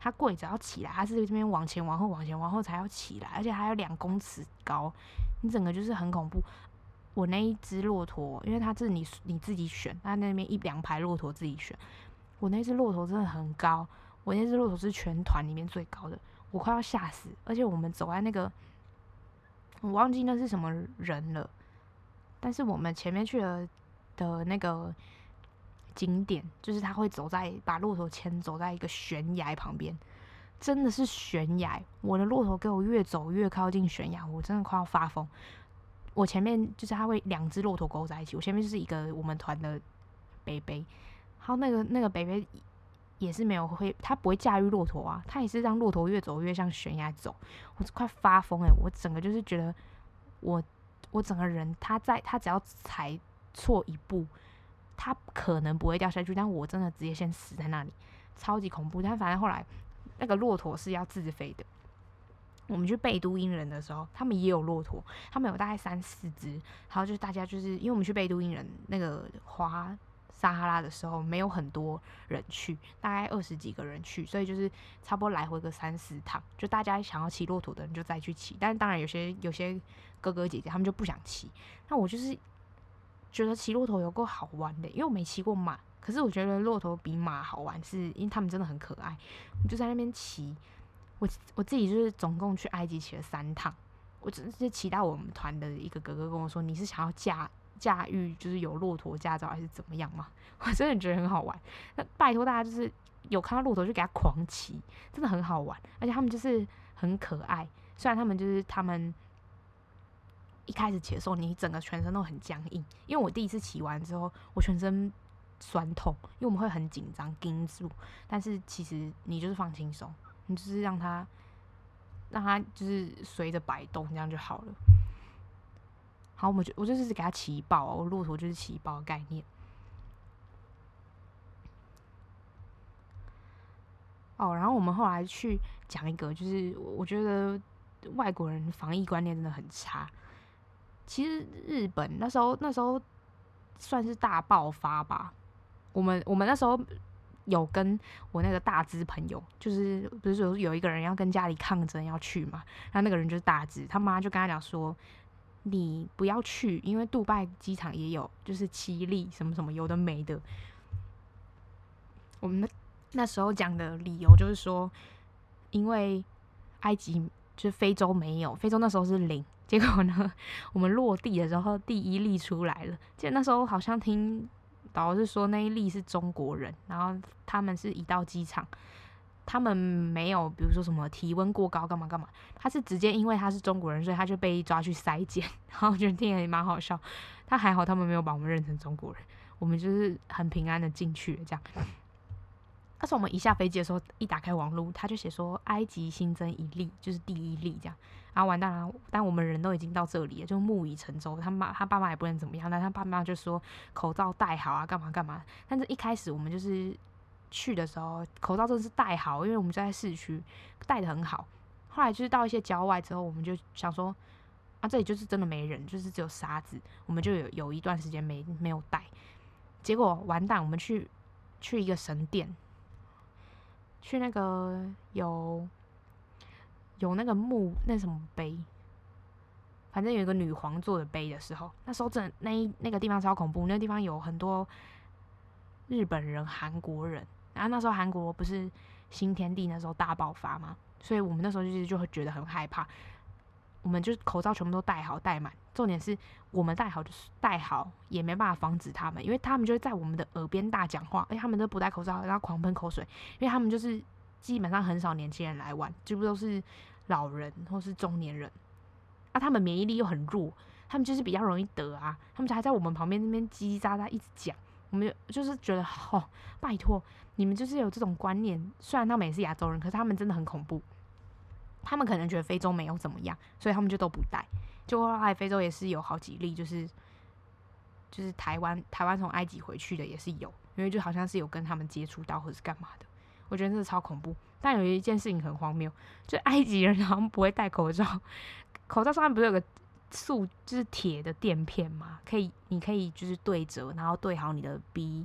他跪着要起来，他是这边往前往后往前往后才要起来，而且还有两公尺高，你整个就是很恐怖。我那一只骆驼，因为它是你你自己选，它那边一两排骆驼自己选。我那只骆驼真的很高，我那只骆驼是全团里面最高的，我快要吓死。而且我们走在那个，我忘记那是什么人了，但是我们前面去了的那个景点，就是他会走在把骆驼牵走在一个悬崖旁边。真的是悬崖，我的骆驼给我越走越靠近悬崖，我真的快要发疯。我前面就是他会两只骆驼勾在一起，我前面就是一个我们团的北北，还有那个那个北北也是没有会，他不会驾驭骆驼啊，他也是让骆驼越走越向悬崖走，我快发疯哎！我整个就是觉得我我整个人他在他只要踩错一步，他可能不会掉下去，但我真的直接先死在那里，超级恐怖。但反正后来。那个骆驼是要自费的。我们去贝都因人的时候，他们也有骆驼，他们有大概三四只。然后就是大家就是因为我们去贝都因人那个滑撒哈拉的时候，没有很多人去，大概二十几个人去，所以就是差不多来回个三四趟。就大家想要骑骆驼的人就再去骑，但当然有些有些哥哥姐姐他们就不想骑。那我就是觉得骑骆驼有够好玩的，因为我没骑过马。可是我觉得骆驼比马好玩，是因为他们真的很可爱。我就在那边骑，我我自己就是总共去埃及骑了三趟。我只是骑到我们团的一个哥哥跟我说：“你是想要驾驾驭，就是有骆驼驾照还是怎么样吗？” 我真的觉得很好玩。那拜托大家就是有看到骆驼就给他狂骑，真的很好玩。而且他们就是很可爱，虽然他们就是他们一开始骑的时候，你整个全身都很僵硬。因为我第一次骑完之后，我全身。酸痛，因为我们会很紧张，盯住。但是其实你就是放轻松，你就是让它，让它就是随着摆动，这样就好了。好，我们就我就是给它骑爆，我骆驼就是骑爆的概念。哦，然后我们后来去讲一个，就是我觉得外国人防疫观念真的很差。其实日本那时候那时候算是大爆发吧。我们我们那时候有跟我那个大资朋友，就是不是说有一个人要跟家里抗争要去嘛？然后那个人就是大资，他妈就跟他讲说：“你不要去，因为杜拜机场也有，就是七例什么什么有的没的。”我们那那时候讲的理由就是说，因为埃及就是非洲没有，非洲那时候是零，结果呢，我们落地的时候第一例出来了，记得那时候好像听。导游是说那一例是中国人，然后他们是一到机场，他们没有比如说什么体温过高干嘛干嘛，他是直接因为他是中国人，所以他就被抓去筛检，然后我觉得听也蛮好笑。他还好他们没有把我们认成中国人，我们就是很平安的进去了这样。但是我们一下飞机的时候，一打开网络，他就写说埃及新增一例，就是第一例这样。然后完蛋了，但我们人都已经到这里了，就木已成舟。他妈他爸妈也不能怎么样，但他爸妈就说口罩戴好啊，干嘛干嘛。但是一开始我们就是去的时候，口罩真的是戴好，因为我们就在市区戴得很好。后来就是到一些郊外之后，我们就想说啊，这里就是真的没人，就是只有沙子，我们就有有一段时间没没有戴。结果完蛋，我们去去一个神殿，去那个有。有那个墓，那什么碑，反正有一个女皇做的碑的时候，那时候真那一那个地方超恐怖，那个地方有很多日本人、韩国人，然后那时候韩国不是新天地那时候大爆发嘛，所以我们那时候就是就会觉得很害怕，我们就口罩全部都戴好戴满，重点是我们戴好就是戴好，也没办法防止他们，因为他们就会在我们的耳边大讲话，哎，他们都不戴口罩，然后狂喷口水，因为他们就是。基本上很少年轻人来玩，几乎都是老人或是中年人。啊，他们免疫力又很弱，他们就是比较容易得啊。他们就还在我们旁边那边叽叽喳喳一直讲，我们就是觉得，哦，拜托你们就是有这种观念。虽然他们也是亚洲人，可是他们真的很恐怖。他们可能觉得非洲没有怎么样，所以他们就都不带。就后来非洲也是有好几例，就是就是台湾台湾从埃及回去的也是有，因为就好像是有跟他们接触到或是干嘛的。我觉得这是超恐怖，但有一件事情很荒谬，就埃及人好像不会戴口罩，口罩上面不是有个塑就是铁的垫片吗？可以，你可以就是对折，然后对好你的鼻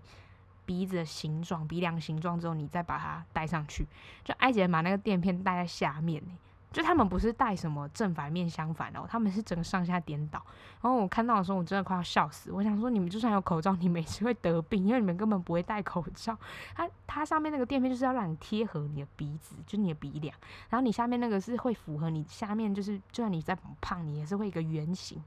鼻子的形状、鼻梁形状之后，你再把它戴上去。就埃及人把那个垫片戴在下面，就他们不是戴什么正反面相反哦，他们是整个上下颠倒。然后我看到的时候，我真的快要笑死。我想说，你们就算有口罩，你每次会得病，因为你们根本不会戴口罩。它它上面那个垫片就是要让你贴合你的鼻子，就你的鼻梁。然后你下面那个是会符合你下面，就是就算你再胖，你也是会一个圆形。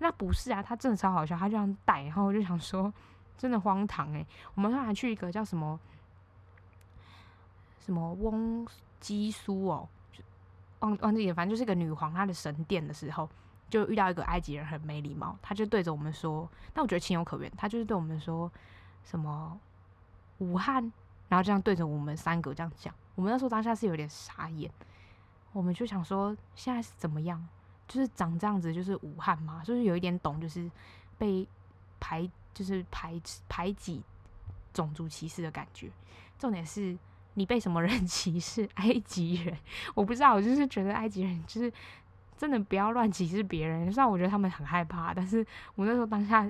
那不是啊，他真的超好笑，他就这样戴。然后我就想说，真的荒唐诶。我们后来去一个叫什么什么翁基苏哦。忘忘记了，反正就是一个女皇她的神殿的时候，就遇到一个埃及人很没礼貌，他就对着我们说，但我觉得情有可原，他就是对我们说什么武汉，然后这样对着我们三个这样讲，我们那时候当下是有点傻眼，我们就想说现在是怎么样，就是长这样子就是武汉嘛，就是有一点懂，就是被排就是排排挤种族歧视的感觉，重点是。你被什么人 歧视？埃及人，我不知道，我就是觉得埃及人就是真的不要乱歧视别人。虽然我觉得他们很害怕，但是我那时候当下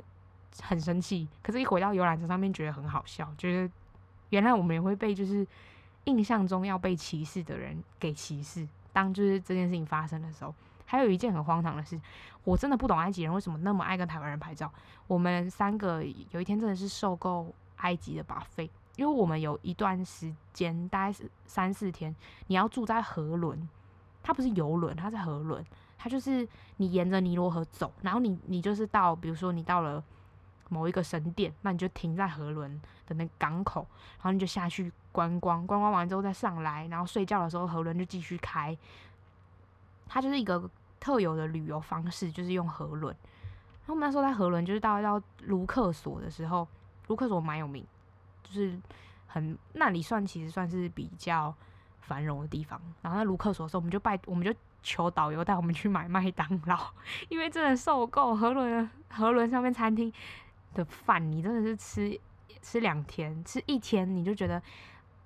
很生气。可是，一回到游览车上面，觉得很好笑，觉得原来我们也会被就是印象中要被歧视的人给歧视。当就是这件事情发生的时候，还有一件很荒唐的事，我真的不懂埃及人为什么那么爱跟台湾人拍照。我们三个有一天真的是受够埃及的 buffet。因为我们有一段时间，大概是三四天，你要住在河伦，它不是游轮，它是河伦，它就是你沿着尼罗河走，然后你你就是到，比如说你到了某一个神殿，那你就停在河伦的那港口，然后你就下去观光，观光完之后再上来，然后睡觉的时候河伦就继续开，它就是一个特有的旅游方式，就是用河伦。然后我们那时候在河伦，就是到到卢克索的时候，卢克索蛮有名。就是很那里算其实算是比较繁荣的地方。然后在卢克索的时，我们就拜我们就求导游带我们去买麦当劳，因为真的受够河伦河伦上面餐厅的饭，你真的是吃吃两天，吃一天你就觉得。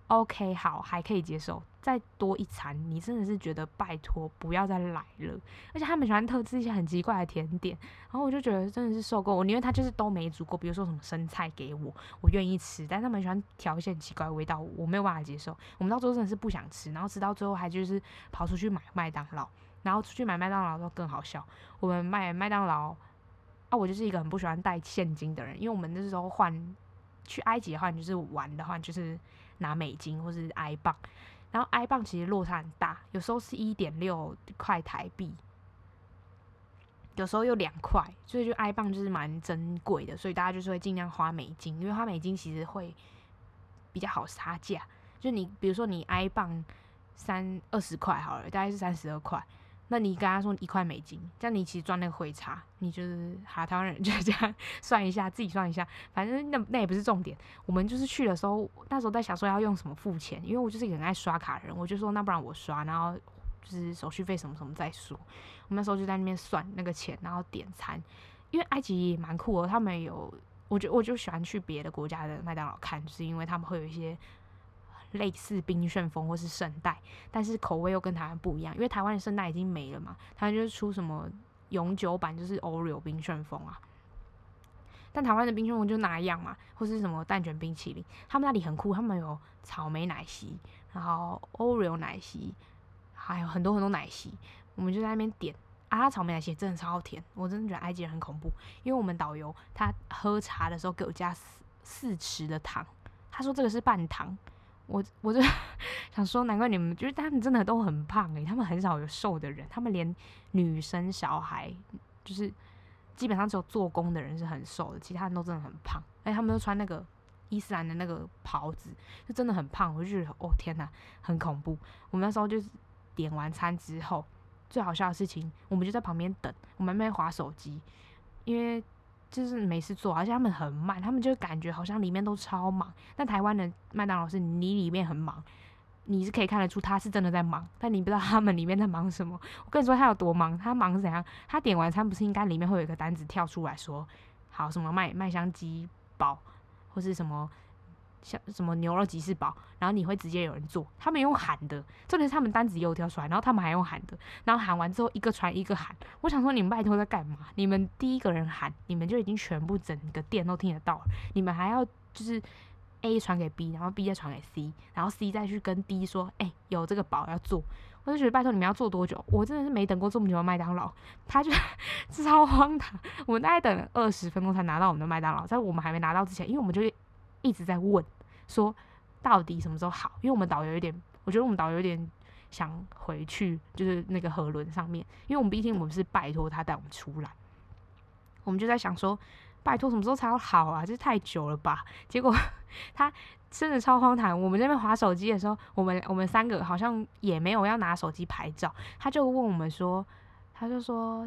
OK，好，还可以接受。再多一餐，你真的是觉得拜托不要再来了。而且他们喜欢特制一些很奇怪的甜点，然后我就觉得真的是受够。我因为他就是都没煮过，比如说什么生菜给我，我愿意吃，但他们喜欢调一些很奇怪的味道，我没有办法接受。我们到最后真的是不想吃，然后吃到最后还就是跑出去买麦当劳，然后出去买麦当劳都更好笑。我们买麦当劳啊，我就是一个很不喜欢带现金的人，因为我们那时候换去埃及的话，你就是玩的话就是。拿美金或是 I 镑，然后 I 镑其实落差很大，有时候是一点六块台币，有时候又两块，所以就 I 镑就是蛮珍贵的，所以大家就是会尽量花美金，因为花美金其实会比较好杀价。就你比如说你 I 镑三二十块好了，大概是三十二块。那你跟他说一块美金，这样你其实赚那个汇差，你就是哈台湾人就这样算一下，自己算一下，反正那那也不是重点。我们就是去的时候，那时候在想说要用什么付钱，因为我就是一个很爱刷卡的人，我就说那不然我刷，然后就是手续费什么什么再说。我们那时候就在那边算那个钱，然后点餐，因为埃及也蛮酷的，他们有，我就我就喜欢去别的国家的麦当劳看，就是因为他们会有一些。类似冰旋风或是圣代，但是口味又跟台湾不一样，因为台湾的圣代已经没了嘛，台湾就是出什么永久版，就是 Oreo 冰旋风啊。但台湾的冰旋风就那样嘛，或是什么蛋卷冰淇淋，他们那里很酷，他们有草莓奶昔，然后 Oreo 奶昔，还有很多很多奶昔，我们就在那边点啊，草莓奶昔真的超甜，我真的觉得埃及人很恐怖，因为我们导游他喝茶的时候给我加四四匙的糖，他说这个是半糖。我我就 想说，难怪你们就是他们真的都很胖诶、欸，他们很少有瘦的人，他们连女生小孩就是基本上只有做工的人是很瘦的，其他人都真的很胖。哎，他们都穿那个伊斯兰的那个袍子，就真的很胖。我就觉得哦天哪，很恐怖。我们那时候就是点完餐之后，最好笑的事情，我们就在旁边等，我们没滑手机，因为。就是没事做，而且他们很慢，他们就感觉好像里面都超忙。但台湾的麦当劳是你里面很忙，你是可以看得出他是真的在忙，但你不知道他们里面在忙什么。我跟你说他有多忙，他忙怎样？他点完餐不是应该里面会有一个单子跳出来说，好什么麦麦香鸡堡或是什么？像什么牛肉吉士堡，然后你会直接有人做，他们用喊的，重点是他们单子又挑出来，然后他们还用喊的，然后喊完之后一个传一个喊，我想说你们拜托在干嘛？你们第一个人喊，你们就已经全部整个店都听得到了，你们还要就是 A 传给 B，然后 B 再传给 C，然后 C 再去跟 D 说，哎、有这个宝要做。我就觉得拜托你们要做多久？我真的是没等过这么久的麦当劳，他就是 超荒唐。我们大概等了二十分钟才拿到我们的麦当劳，在我们还没拿到之前，因为我们就一直在问说到底什么时候好？因为我们导游有点，我觉得我们导游有点想回去，就是那个河轮上面，因为我们毕竟我们是拜托他带我们出来，我们就在想说拜托什么时候才要好啊？这太久了吧？结果 他。真的超荒唐！我们这边划手机的时候，我们我们三个好像也没有要拿手机拍照，他就问我们说，他就说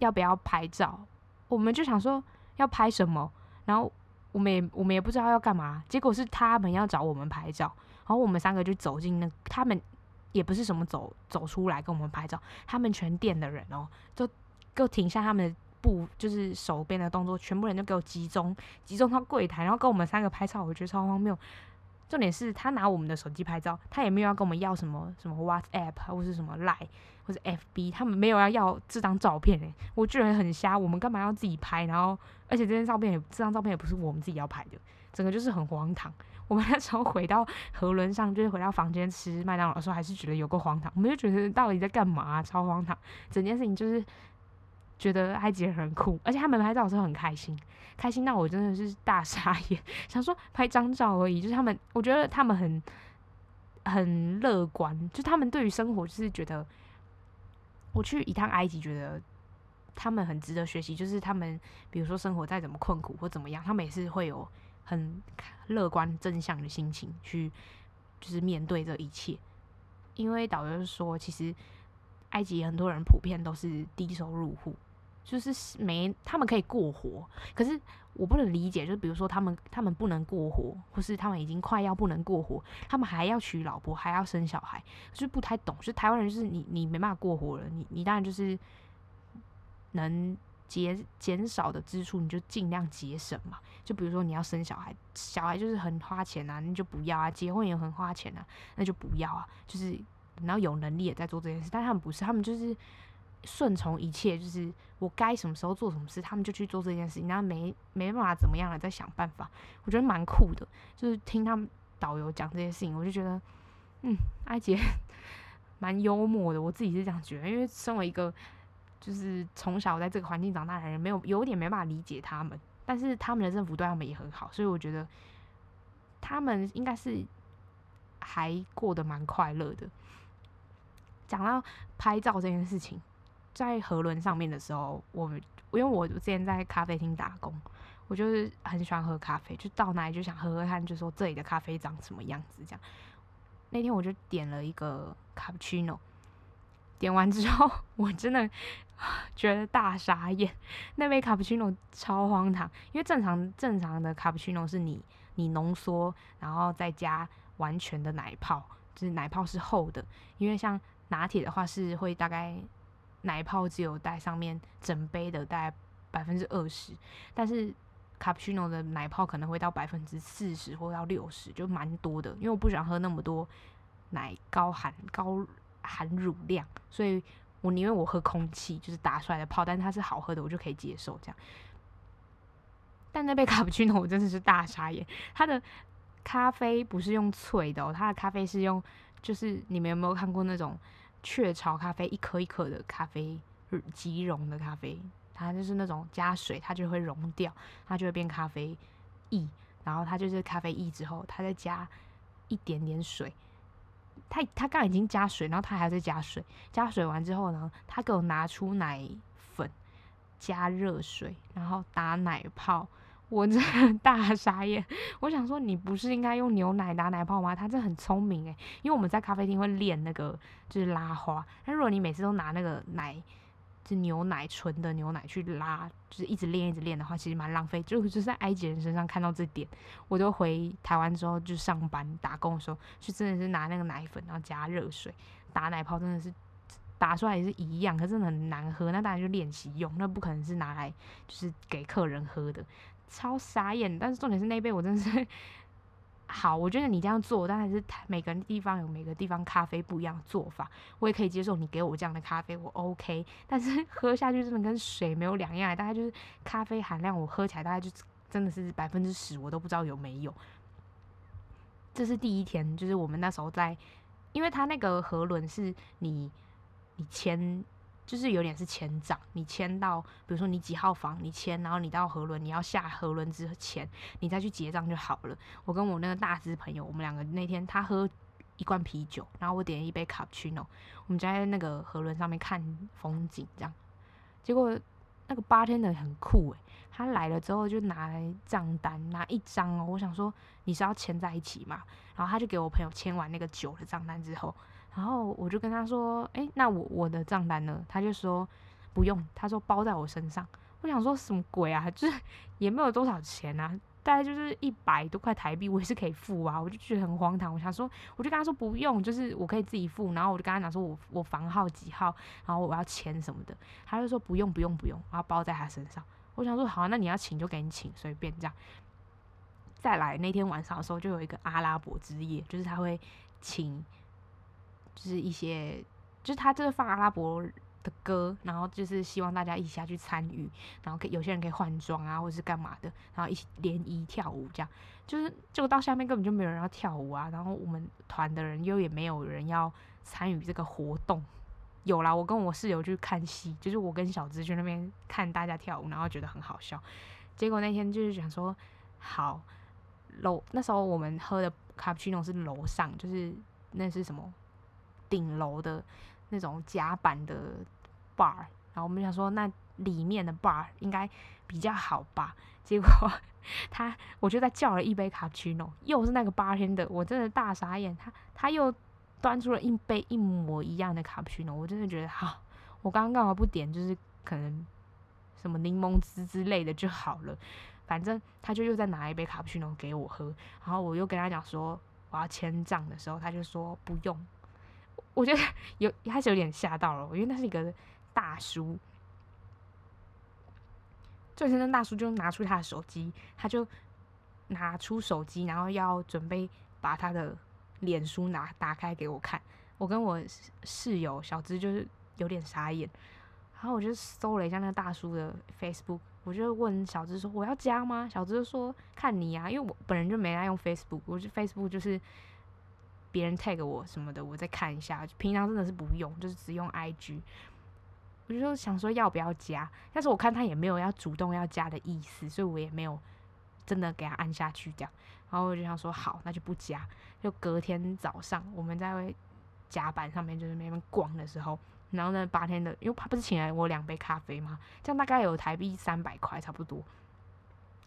要不要拍照，我们就想说要拍什么，然后我们也我们也不知道要干嘛，结果是他们要找我们拍照，然后我们三个就走进那，他们也不是什么走走出来跟我们拍照，他们全店的人哦，就给我停下他们的步，就是手边的动作，全部人都给我集中集中到柜台，然后跟我们三个拍照，我觉得超荒谬。重点是他拿我们的手机拍照，他也没有要跟我们要什么什么 WhatsApp 或是什么 Line 或者 FB，他们没有要要这张照片诶、我居然很瞎，我们干嘛要自己拍？然后而且这张照片也这张照片也不是我们自己要拍的，整个就是很荒唐。我们那时候回到河轮上，就是回到房间吃麦当劳的时候，还是觉得有够荒唐。我们就觉得到底在干嘛、超荒唐！整件事情就是。觉得埃及人很酷，而且他们拍照的时候很开心，开心到我真的是大傻眼，想说拍张照而已。就是他们，我觉得他们很很乐观，就他们对于生活就是觉得，我去一趟埃及，觉得他们很值得学习。就是他们，比如说生活再怎么困苦或怎么样，他们也是会有很乐观正向的心情去，就是面对这一切。因为导游说，其实埃及很多人普遍都是低收入户。就是没他们可以过活，可是我不能理解，就是比如说他们他们不能过活，或是他们已经快要不能过活，他们还要娶老婆，还要生小孩，就是不太懂。就台湾人就是你你没办法过活了，你你当然就是能节减少的支出，你就尽量节省嘛。就比如说你要生小孩，小孩就是很花钱啊，你就不要啊；结婚也很花钱啊，那就不要啊。就是然后有能力也在做这件事，但他们不是，他们就是。顺从一切，就是我该什么时候做什么事，他们就去做这件事情，然后没没办法怎么样了，再想办法。我觉得蛮酷的，就是听他们导游讲这些事情，我就觉得，嗯，埃及 蛮幽默的。我自己是这样觉得，因为身为一个就是从小在这个环境长大的人，没有有点没办法理解他们，但是他们的政府对他们也很好，所以我觉得他们应该是还过得蛮快乐的。讲到拍照这件事情。在河轮上面的时候，我因为我之前在咖啡厅打工，我就是很喜欢喝咖啡，就到哪里就想喝喝看，就说这里的咖啡长什么样子这样。那天我就点了一个卡布奇诺，点完之后 我真的觉得大傻眼，那杯卡布奇诺超荒唐，因为正常正常的卡布奇诺是你你浓缩，然后再加完全的奶泡，就是奶泡是厚的，因为像拿铁的话是会大概。奶泡只有带上面整杯的大概百分之二十，但是卡布奇诺的奶泡可能会到百分之四十或到六十，就蛮多的。因为我不喜欢喝那么多奶高含高含乳量，所以我宁愿我喝空气，就是打出来的泡，但它是好喝的，我就可以接受这样。但那杯 卡布奇诺我真的是大傻眼，它的咖啡不是用萃的哦，它的咖啡是用，就是你们有没有看过那种？雀巢咖啡一颗一颗的咖啡，即溶的咖啡，它就是那种加水，它就会溶掉，它就会变咖啡液。然后它就是咖啡液之后，它再加一点点水。他他刚已经加水，然后他还在加水。加水完之后呢，他给我拿出奶粉，加热水，然后打奶泡。我真的大傻眼，我想说，你不是应该用牛奶打奶泡吗？他这很聪明诶，因为我们在咖啡厅会练那个就是拉花，但如果你每次都拿那个奶，就牛奶纯的牛奶去拉，就是一直练一直练的话，其实蛮浪费。就就是在埃及人身上看到这点，我就回台湾之后就上班打工的时候，就真的是拿那个奶粉，然后加热水打奶泡，真的是打出来也是一样，可是很难喝。那当然就练习用，那不可能是拿来就是给客人喝的。超傻眼，但是重点是那杯我真的是好，我觉得你这样做，当然是每个地方有每个地方咖啡不一样的做法，我也可以接受你给我这样的咖啡，我 OK。但是 喝下去真的跟水没有两样，大概就是咖啡含量，我喝起来大概就真的是百分之十，我都不知道有没有。这是第一天，就是我们那时候在，因为它那个河轮是你你签。就是有点是签账，你签到，比如说你几号房，你签，然后你到河轮，你要下河轮之前，你再去结账就好了。我跟我那个大只朋友，我们两个那天他喝一罐啤酒，然后我点一杯卡布奇诺，我们就在那个河轮上面看风景，这样。结果那个八天的很酷诶，他来了之后就拿来账单，拿一张哦，我想说你是要签在一起嘛，然后他就给我朋友签完那个酒的账单之后。然后我就跟他说：“哎、那我我的账单呢？”他就说：“不用。”他说：“包在我身上。”我想说什么鬼啊？就是也没有多少钱啊，大概就是一百多块台币，我也是可以付啊。我就觉得很荒唐。我想说，我就跟他说不用，就是我可以自己付。然后我就跟他讲说我我房号几号，然后我要钱什么的。他就说不用不用不用，然后包在他身上。我想说好，那你要请就给你请，随便这样。再来那天晚上的时候，就有一个阿拉伯之夜，就是他会请。就是一些，就是他就是放阿拉伯的歌，然后就是希望大家一起下去参与，然后可以有些人可以换装啊，或者是干嘛的，然后一起联谊跳舞，这样就是结果到下面根本就没有人要跳舞啊，然后我们团的人又也没有人要参与这个活动。有啦，我跟我室友去看戏，就是我跟小资去那边看大家跳舞，然后觉得很好笑。结果那天就是想说，好楼那时候我们喝的卡布奇诺是楼上，就是那是什么？顶楼的那种夹板的 bar，然后我们想说，那里面的 bar 应该比较好吧？结果 他我就在叫了一杯卡布奇诺，又是那个 bartender，我真的大傻眼。他他又端出了一杯一模一样的卡布奇诺，我真的觉得好，我刚刚干嘛不点？就是可能什么柠檬汁之类的就好了。反正他就又再拿一杯卡布奇诺给我喝，然后我又跟他讲说我要签账的时候，他就说不用。我觉得 有一开始有点吓到了，因为那是一个大叔，就先生大叔就拿出他的手机，他就拿出手机，然后要准备把他的脸书拿打开给我看。我跟我室友小芝就是有点傻眼，然后我就搜了一下那个大叔的 Facebook，我就问小芝说：“我要加吗？”小芝就说：“看你啊，因为我本人就没爱用 Facebook，我就 Facebook 就是。”别人 tag 我什么的，我再看一下。平常真的是不用，就是只用 IG。我就想说要不要加，但是我看他也没有要主动要加的意思，所以我也没有真的给他按下去这样。然后我就想说好，那就不加。就隔天早上我们在甲板上面就是那边逛的时候，然后呢，八天的，因为他不是请了我两杯咖啡吗？这样大概有台币三百块差不多。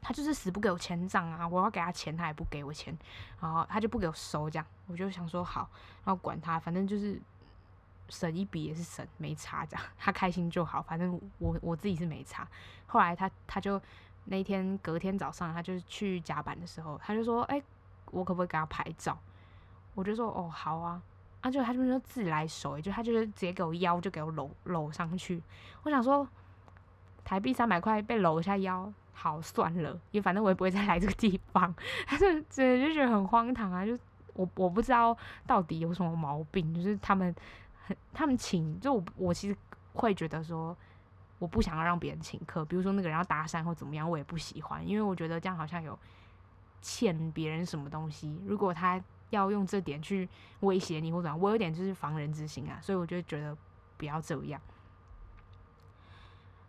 他就是死不给我钱账啊！我要给他钱，他也不给我钱，然后他就不给我收，这样我就想说好，然后管他，反正就是省一笔也是省，没差这样，他开心就好，反正我我自己是没差。后来他他就那天隔天早上，他就是去甲板的时候，他就说：“哎、我可不可以给他拍照？”我就说：“哦，好啊。”啊，就他就说自来熟，就他就是直接给我腰，就给我搂搂上去。我想说，台币三百块被搂一下腰。好算了，因为反正我也不会再来这个地方，他就真的就觉得很荒唐啊！就我我不知道到底有什么毛病，就是他们很他们请，就我我其实会觉得说，我不想要让别人请客，比如说那个人要搭讪或怎么样，我也不喜欢，因为我觉得这样好像有欠别人什么东西。如果他要用这点去威胁你或怎样，我有点就是防人之心啊，所以我就觉得不要这样。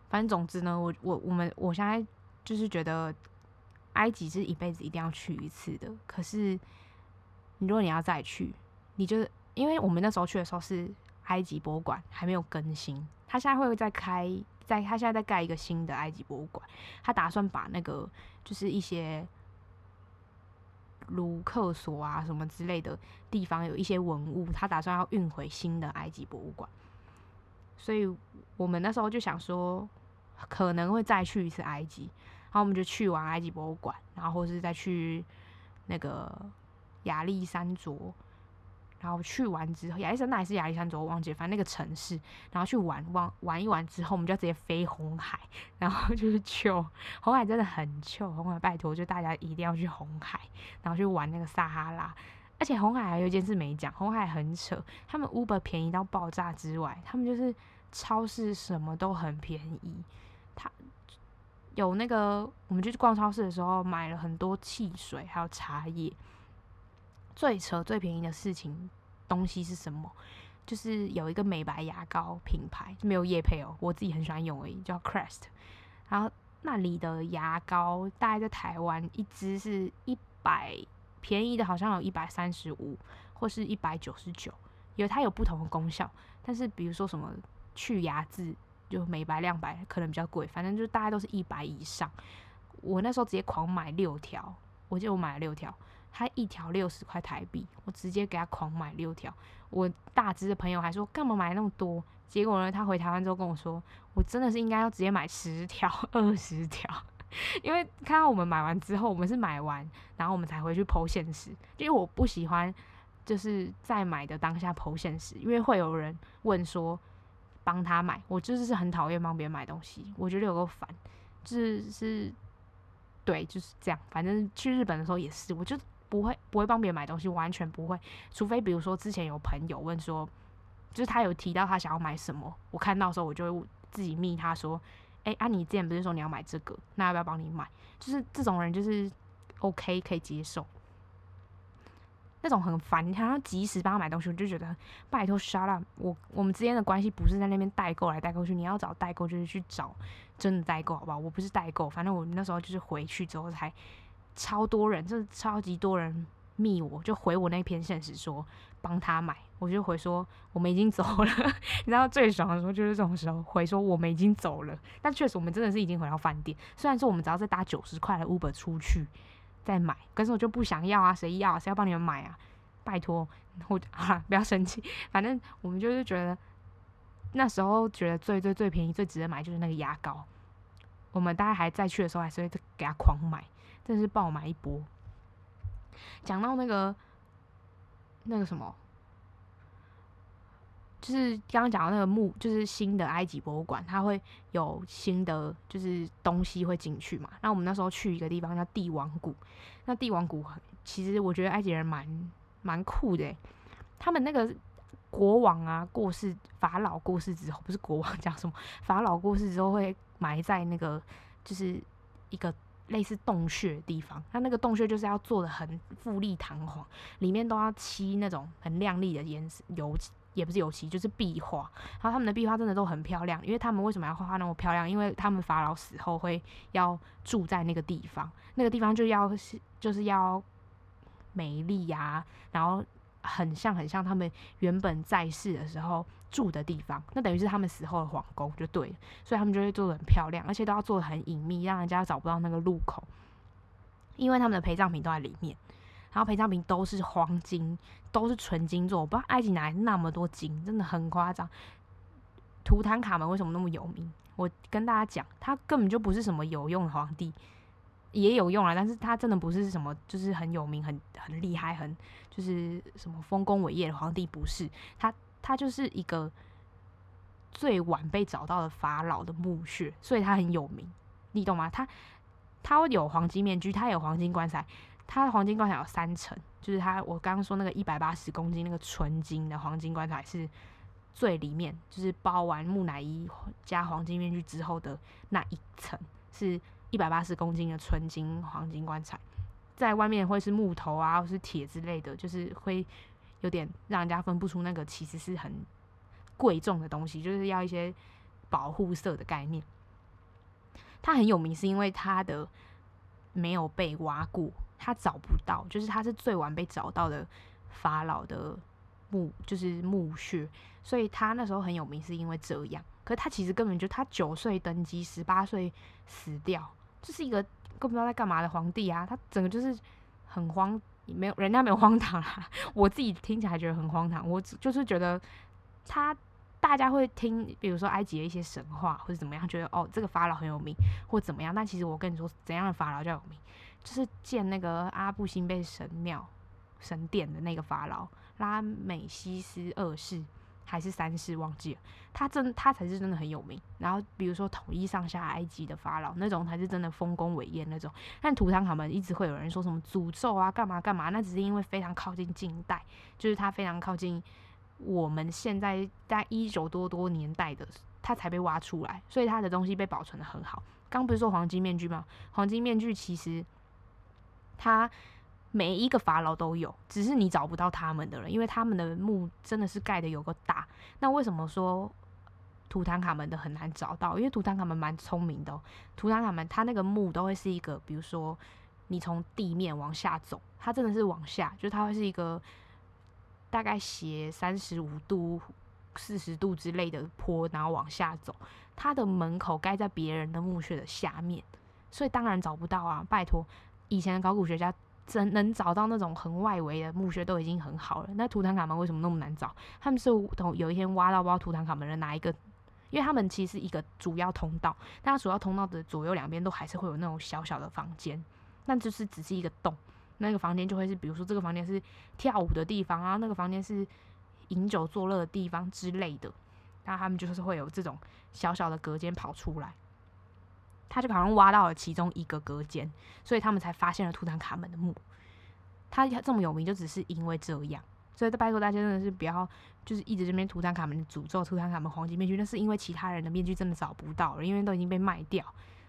反正总之呢，我我我们我现在。就是觉得埃及是一辈子一定要去一次的。可是，如果你要再去，你就因为我们那时候去的时候是埃及博物馆还没有更新，他现在会再开，在他现在在盖一个新的埃及博物馆，他打算把那个就是一些卢克索啊什么之类的地方有一些文物，他打算要运回新的埃及博物馆。所以我们那时候就想说，可能会再去一次埃及。然后我们就去完埃及博物馆，然后或是再去那个亚历山卓，然后去完之后，亚历山大还是亚历山卓，我忘记，反正那个城市，然后去玩玩玩一玩之后，我们就直接飞红海，然后就是去红海真的很臭，红海拜托，就大家一定要去红海，然后去玩那个撒哈拉，而且红海还有一件事没讲，红海很扯，他们 Uber 便宜到爆炸之外，他们就是超市什么都很便宜，有那个，我们就去逛超市的时候买了很多汽水，还有茶叶。最扯最便宜的事情东西是什么？就是有一个美白牙膏品牌，没有叶配哦，我自己很喜欢用而已，叫 Crest。然后那里的牙膏大概在台湾一支是一百，便宜的好像有一百三十五或是一百九十九，因为它有不同的功效。但是比如说什么去牙渍，就美白亮白可能比较贵，反正就大概都是一百以上。我那时候直接狂买六条，我记得我买了六条。他一条六十块台币，我直接给他狂买六条。我大只的朋友还说干嘛买那么多？结果呢，他回台湾之后跟我说，我真的是应该要直接买十条、二十条，因为看到我们买完之后，我们是买完，然后我们才回去剖现实，因为我不喜欢就是在买的当下剖现实，因为会有人问说帮他买，我就是很讨厌帮别人买东西，我觉得有够烦，就是是对就是这样，反正去日本的时候也是，我就。不会不会帮别人买东西，完全不会。除非比如说之前有朋友问说，就是他有提到他想要买什么，我看到的时候我就会自己密他说，哎、欸、啊，你之前不是说你要买这个，那要不要帮你买？就是这种人就是 OK 可以接受。那种很烦，你还要及时帮他买东西，我就觉得拜托 shut up。我我们之间的关系不是在那边代购来代购去，你要找代购就是去找真的代购，好不好？我不是代购，反正我那时候就是回去之后才。超多人，就是超级多人密我，就回我那篇现实说帮他买，我就回说我们已经走了。你知道最爽的时候就是这种时候，回说我们已经走了。但确实我们真的是已经回到饭店，虽然说我们只要再搭九十块的 Uber 出去再买，可是我就不想要啊，谁要？谁要帮你们买啊？拜托，我 啊不要生气，反正我们就是觉得那时候觉得最最最便宜、最值得买就是那个牙膏。我们大家还在去的时候，还是会给他狂买。真是爆买一波。讲到那个那个什么，就是刚刚讲到那个墓，就是新的埃及博物馆，它会有新的就是东西会进去嘛。那我们那时候去一个地方叫帝王谷，那帝王谷其实我觉得埃及人蛮蛮酷的，他们那个国王啊过世，法老过世之后，不是国王 讲什么，法老过世之后会埋在那个就是一个。类似洞穴的地方，它那个洞穴就是要做的很富丽堂皇，里面都要漆那种很亮丽的颜色油漆，也不是油漆，就是壁画。然后他们的壁画真的都很漂亮，因为他们为什么要画画那么漂亮？因为他们法老死后会要住在那个地方，那个地方就要是就是要美丽呀、然后很像很像他们原本在世的时候住的地方，那等于是他们死后的皇宫就对了，所以他们就会做的很漂亮，而且都要做的很隐秘，让人家找不到那个入口，因为他们的陪葬品都在里面，然后陪葬品都是黄金，都是纯金做，我不知道埃及哪来那么多金，真的很夸张。图坦卡门为什么那么有名？我跟大家讲，他根本就不是什么有用的皇帝，也有用啊，但是他真的不是什么就是很有名、很很厉害、很就是什么丰功伟业的皇帝，不是他。他就是一个最晚被找到的法老的墓穴，所以他很有名，你懂吗？他他有黄金面具，他有黄金棺材，它的黄金棺材有三层，就是它我刚刚说那个一百八十公斤那个纯金的黄金棺材是最里面，就是包完木乃伊加黄金面具之后的那一层，是一百八十公斤的纯金黄金棺材，在外面会是木头啊，或是铁之类的，就是会。有点让人家分不出那个其实是很贵重的东西，就是要一些保护色的概念。它很有名是因为它的没有被挖过，他找不到，就是他是最晚被找到的法老的墓，就是墓穴，所以他那时候很有名是因为这样。可是他其实根本就他九岁登基，十八岁死掉，就是一个更不知道在干嘛的皇帝啊！他整个就是很荒。没有，人家没有 荒唐啦，我自己听起来觉得很荒唐。我就是觉得他大家会听，比如说埃及的一些神话或者怎么样，觉得哦这个法老很有名或怎么样。但其实我跟你说，怎样的法老叫有名？就是建那个阿布辛贝神庙神殿的那个法老拉美西斯二世。还是三世忘记了，他真他才是真的很有名。然后比如说统一上下埃及的法老那种才是真的丰功伟业那种。但图坦卡门一直会有人说什么诅咒啊，干嘛干嘛，那只是因为非常靠近近代，就是他非常靠近我们现在在一九多多年代的，它才被挖出来，所以它的东西被保存的很好。刚不是说黄金面具吗？黄金面具其实它每一个法老都有，只是你找不到他们的了，因为他们的墓真的是盖的有够大。那为什么说图坦卡门的很难找到？因为图坦卡门蛮聪明的喔，图坦卡门他那个墓都会是一个，比如说你从地面往下走，它真的是往下，就是它会是一个大概斜三十五度。四十度之类的坡，然后往下走，它的门口盖在别人的墓穴的下面，所以当然找不到啊！拜托，以前的考古学家真能找到那种很外围的墓穴都已经很好了。那图坦卡门为什么那么难找？他们是有有一天挖到不知道图坦卡门的哪一个，因为他们其实是一个主要通道，但它主要通道的左右两边都还是会有那种小小的房间，那就是只是一个洞，那个房间就会是，比如说这个房间是跳舞的地方啊，那个房间是。饮酒作乐的地方之类的，那他们就是会有这种小小的隔间跑出来，他就好像挖到了其中一个隔间，所以他们才发现了图坦卡门的墓。他这么有名，就只是因为这样。所以拜托大家真的是不要，就是一直这边图坦卡门的诅咒，图坦卡门黄金面具，那是因为其他人的面具真的找不到了，因为都已经被卖掉。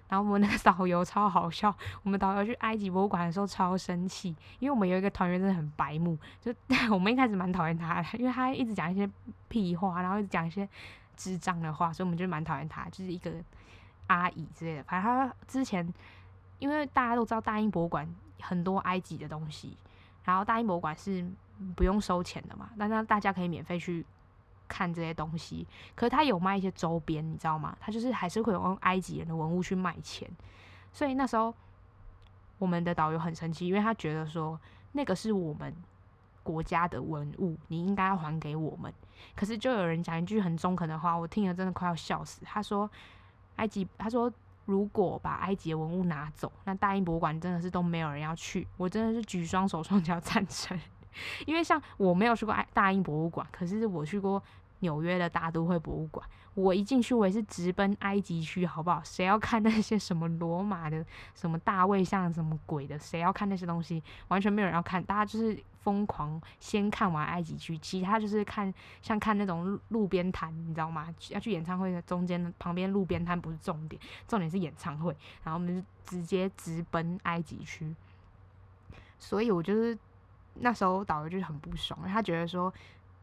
然后我们那个导游超好笑，我们导游去埃及博物馆的时候超生气，因为我们有一个团员真的很白目，就 我们一开始蛮讨厌他的，因为他一直讲一些屁话，然后一直讲一些智障的话，所以我们就蛮讨厌他，就是一个阿姨之类的。反正他之前，因为大家都知道大英博物馆很多埃及的东西，然后大英博物馆是不用收钱的嘛，但是大家可以免费去。看这些东西，可是他有卖一些周边，你知道吗？他就是还是会用埃及人的文物去卖钱，所以那时候我们的导游很生气，因为他觉得说那个是我们国家的文物，你应该要还给我们。可是就有人讲一句很中肯的话，我听了真的快要笑死。他说埃及，他说如果把埃及的文物拿走，那大英博物馆真的是都没有人要去。我真的是举双手双脚 赞成。因为像我没有去过爱大英博物馆，可是我去过纽约的大都会博物馆。我一进去，我也是直奔埃及区，好不好？谁要看那些什么罗马的、什么大卫像、什么鬼的？谁要看那些东西？完全没有人要看，大家就是疯狂先看完埃及区，其他就是看像看那种路边摊，你知道吗？要去演唱会的中间旁边路边摊不是重点，重点是演唱会。然后我们就直接直奔埃及区，所以我就是。那时候导游就是很不爽，他觉得说，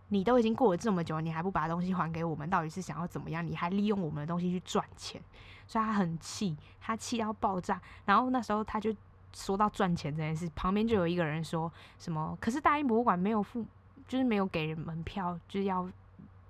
你都已经过了这么久，你还不把东西还给我们，到底是想要怎么样？你还利用我们的东西去赚钱，所以他很气，他气到爆炸。然后那时候他就说到赚钱这件事，旁边就有一个人说什么，可是大英博物馆没有付，就是没有给人门票，就是要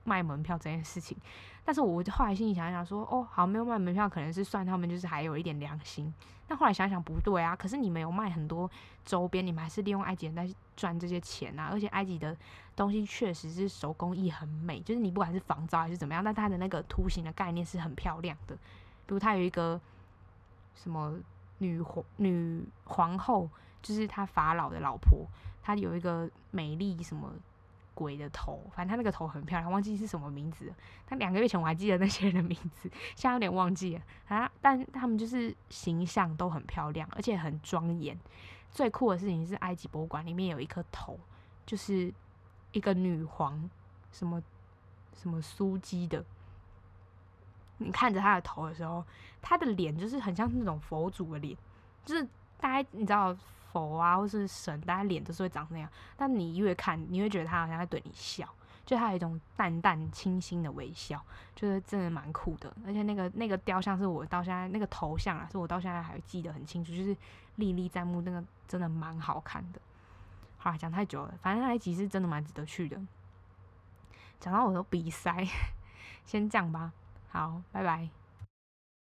卖门票这件事情。但是我后来心里想想说，哦，好，没有卖门票，可能是算他们就是还有一点良心。但后来想想不对啊，可是你们有卖很多周边，你们还是利用埃及人在赚这些钱啊。而且埃及的东西确实是手工艺很美，就是你不管是仿造还是怎么样，但它的那个图形的概念是很漂亮的。比如它有一个什么女皇女皇后，就是他法老的老婆，她有一个美丽什么。鬼的头，反正他那个头很漂亮，忘记是什么名字。他两个月前我还记得那些人的名字，现在有点忘记了啊。但他们就是形象都很漂亮，而且很庄严。最酷的事情是，埃及博物馆里面有一颗头，就是一个女皇，什么什么苏姬的。你看着她的头的时候，她的脸就是很像那种佛祖的脸，就是大家你知道。佛啊，或是神，大家脸都是会长那样。但你越看，你会觉得他好像在对你笑，就他有一种淡淡清新的微笑，就是真的蛮酷的。而且那个那个雕像是我到现在那个头像啊，是我到现在还记得很清楚，就是历历在目，那个真的蛮好看的。好啦，讲太久了，反正埃及是真的蛮值得去的。讲到我都鼻塞，先这样吧。好，拜拜。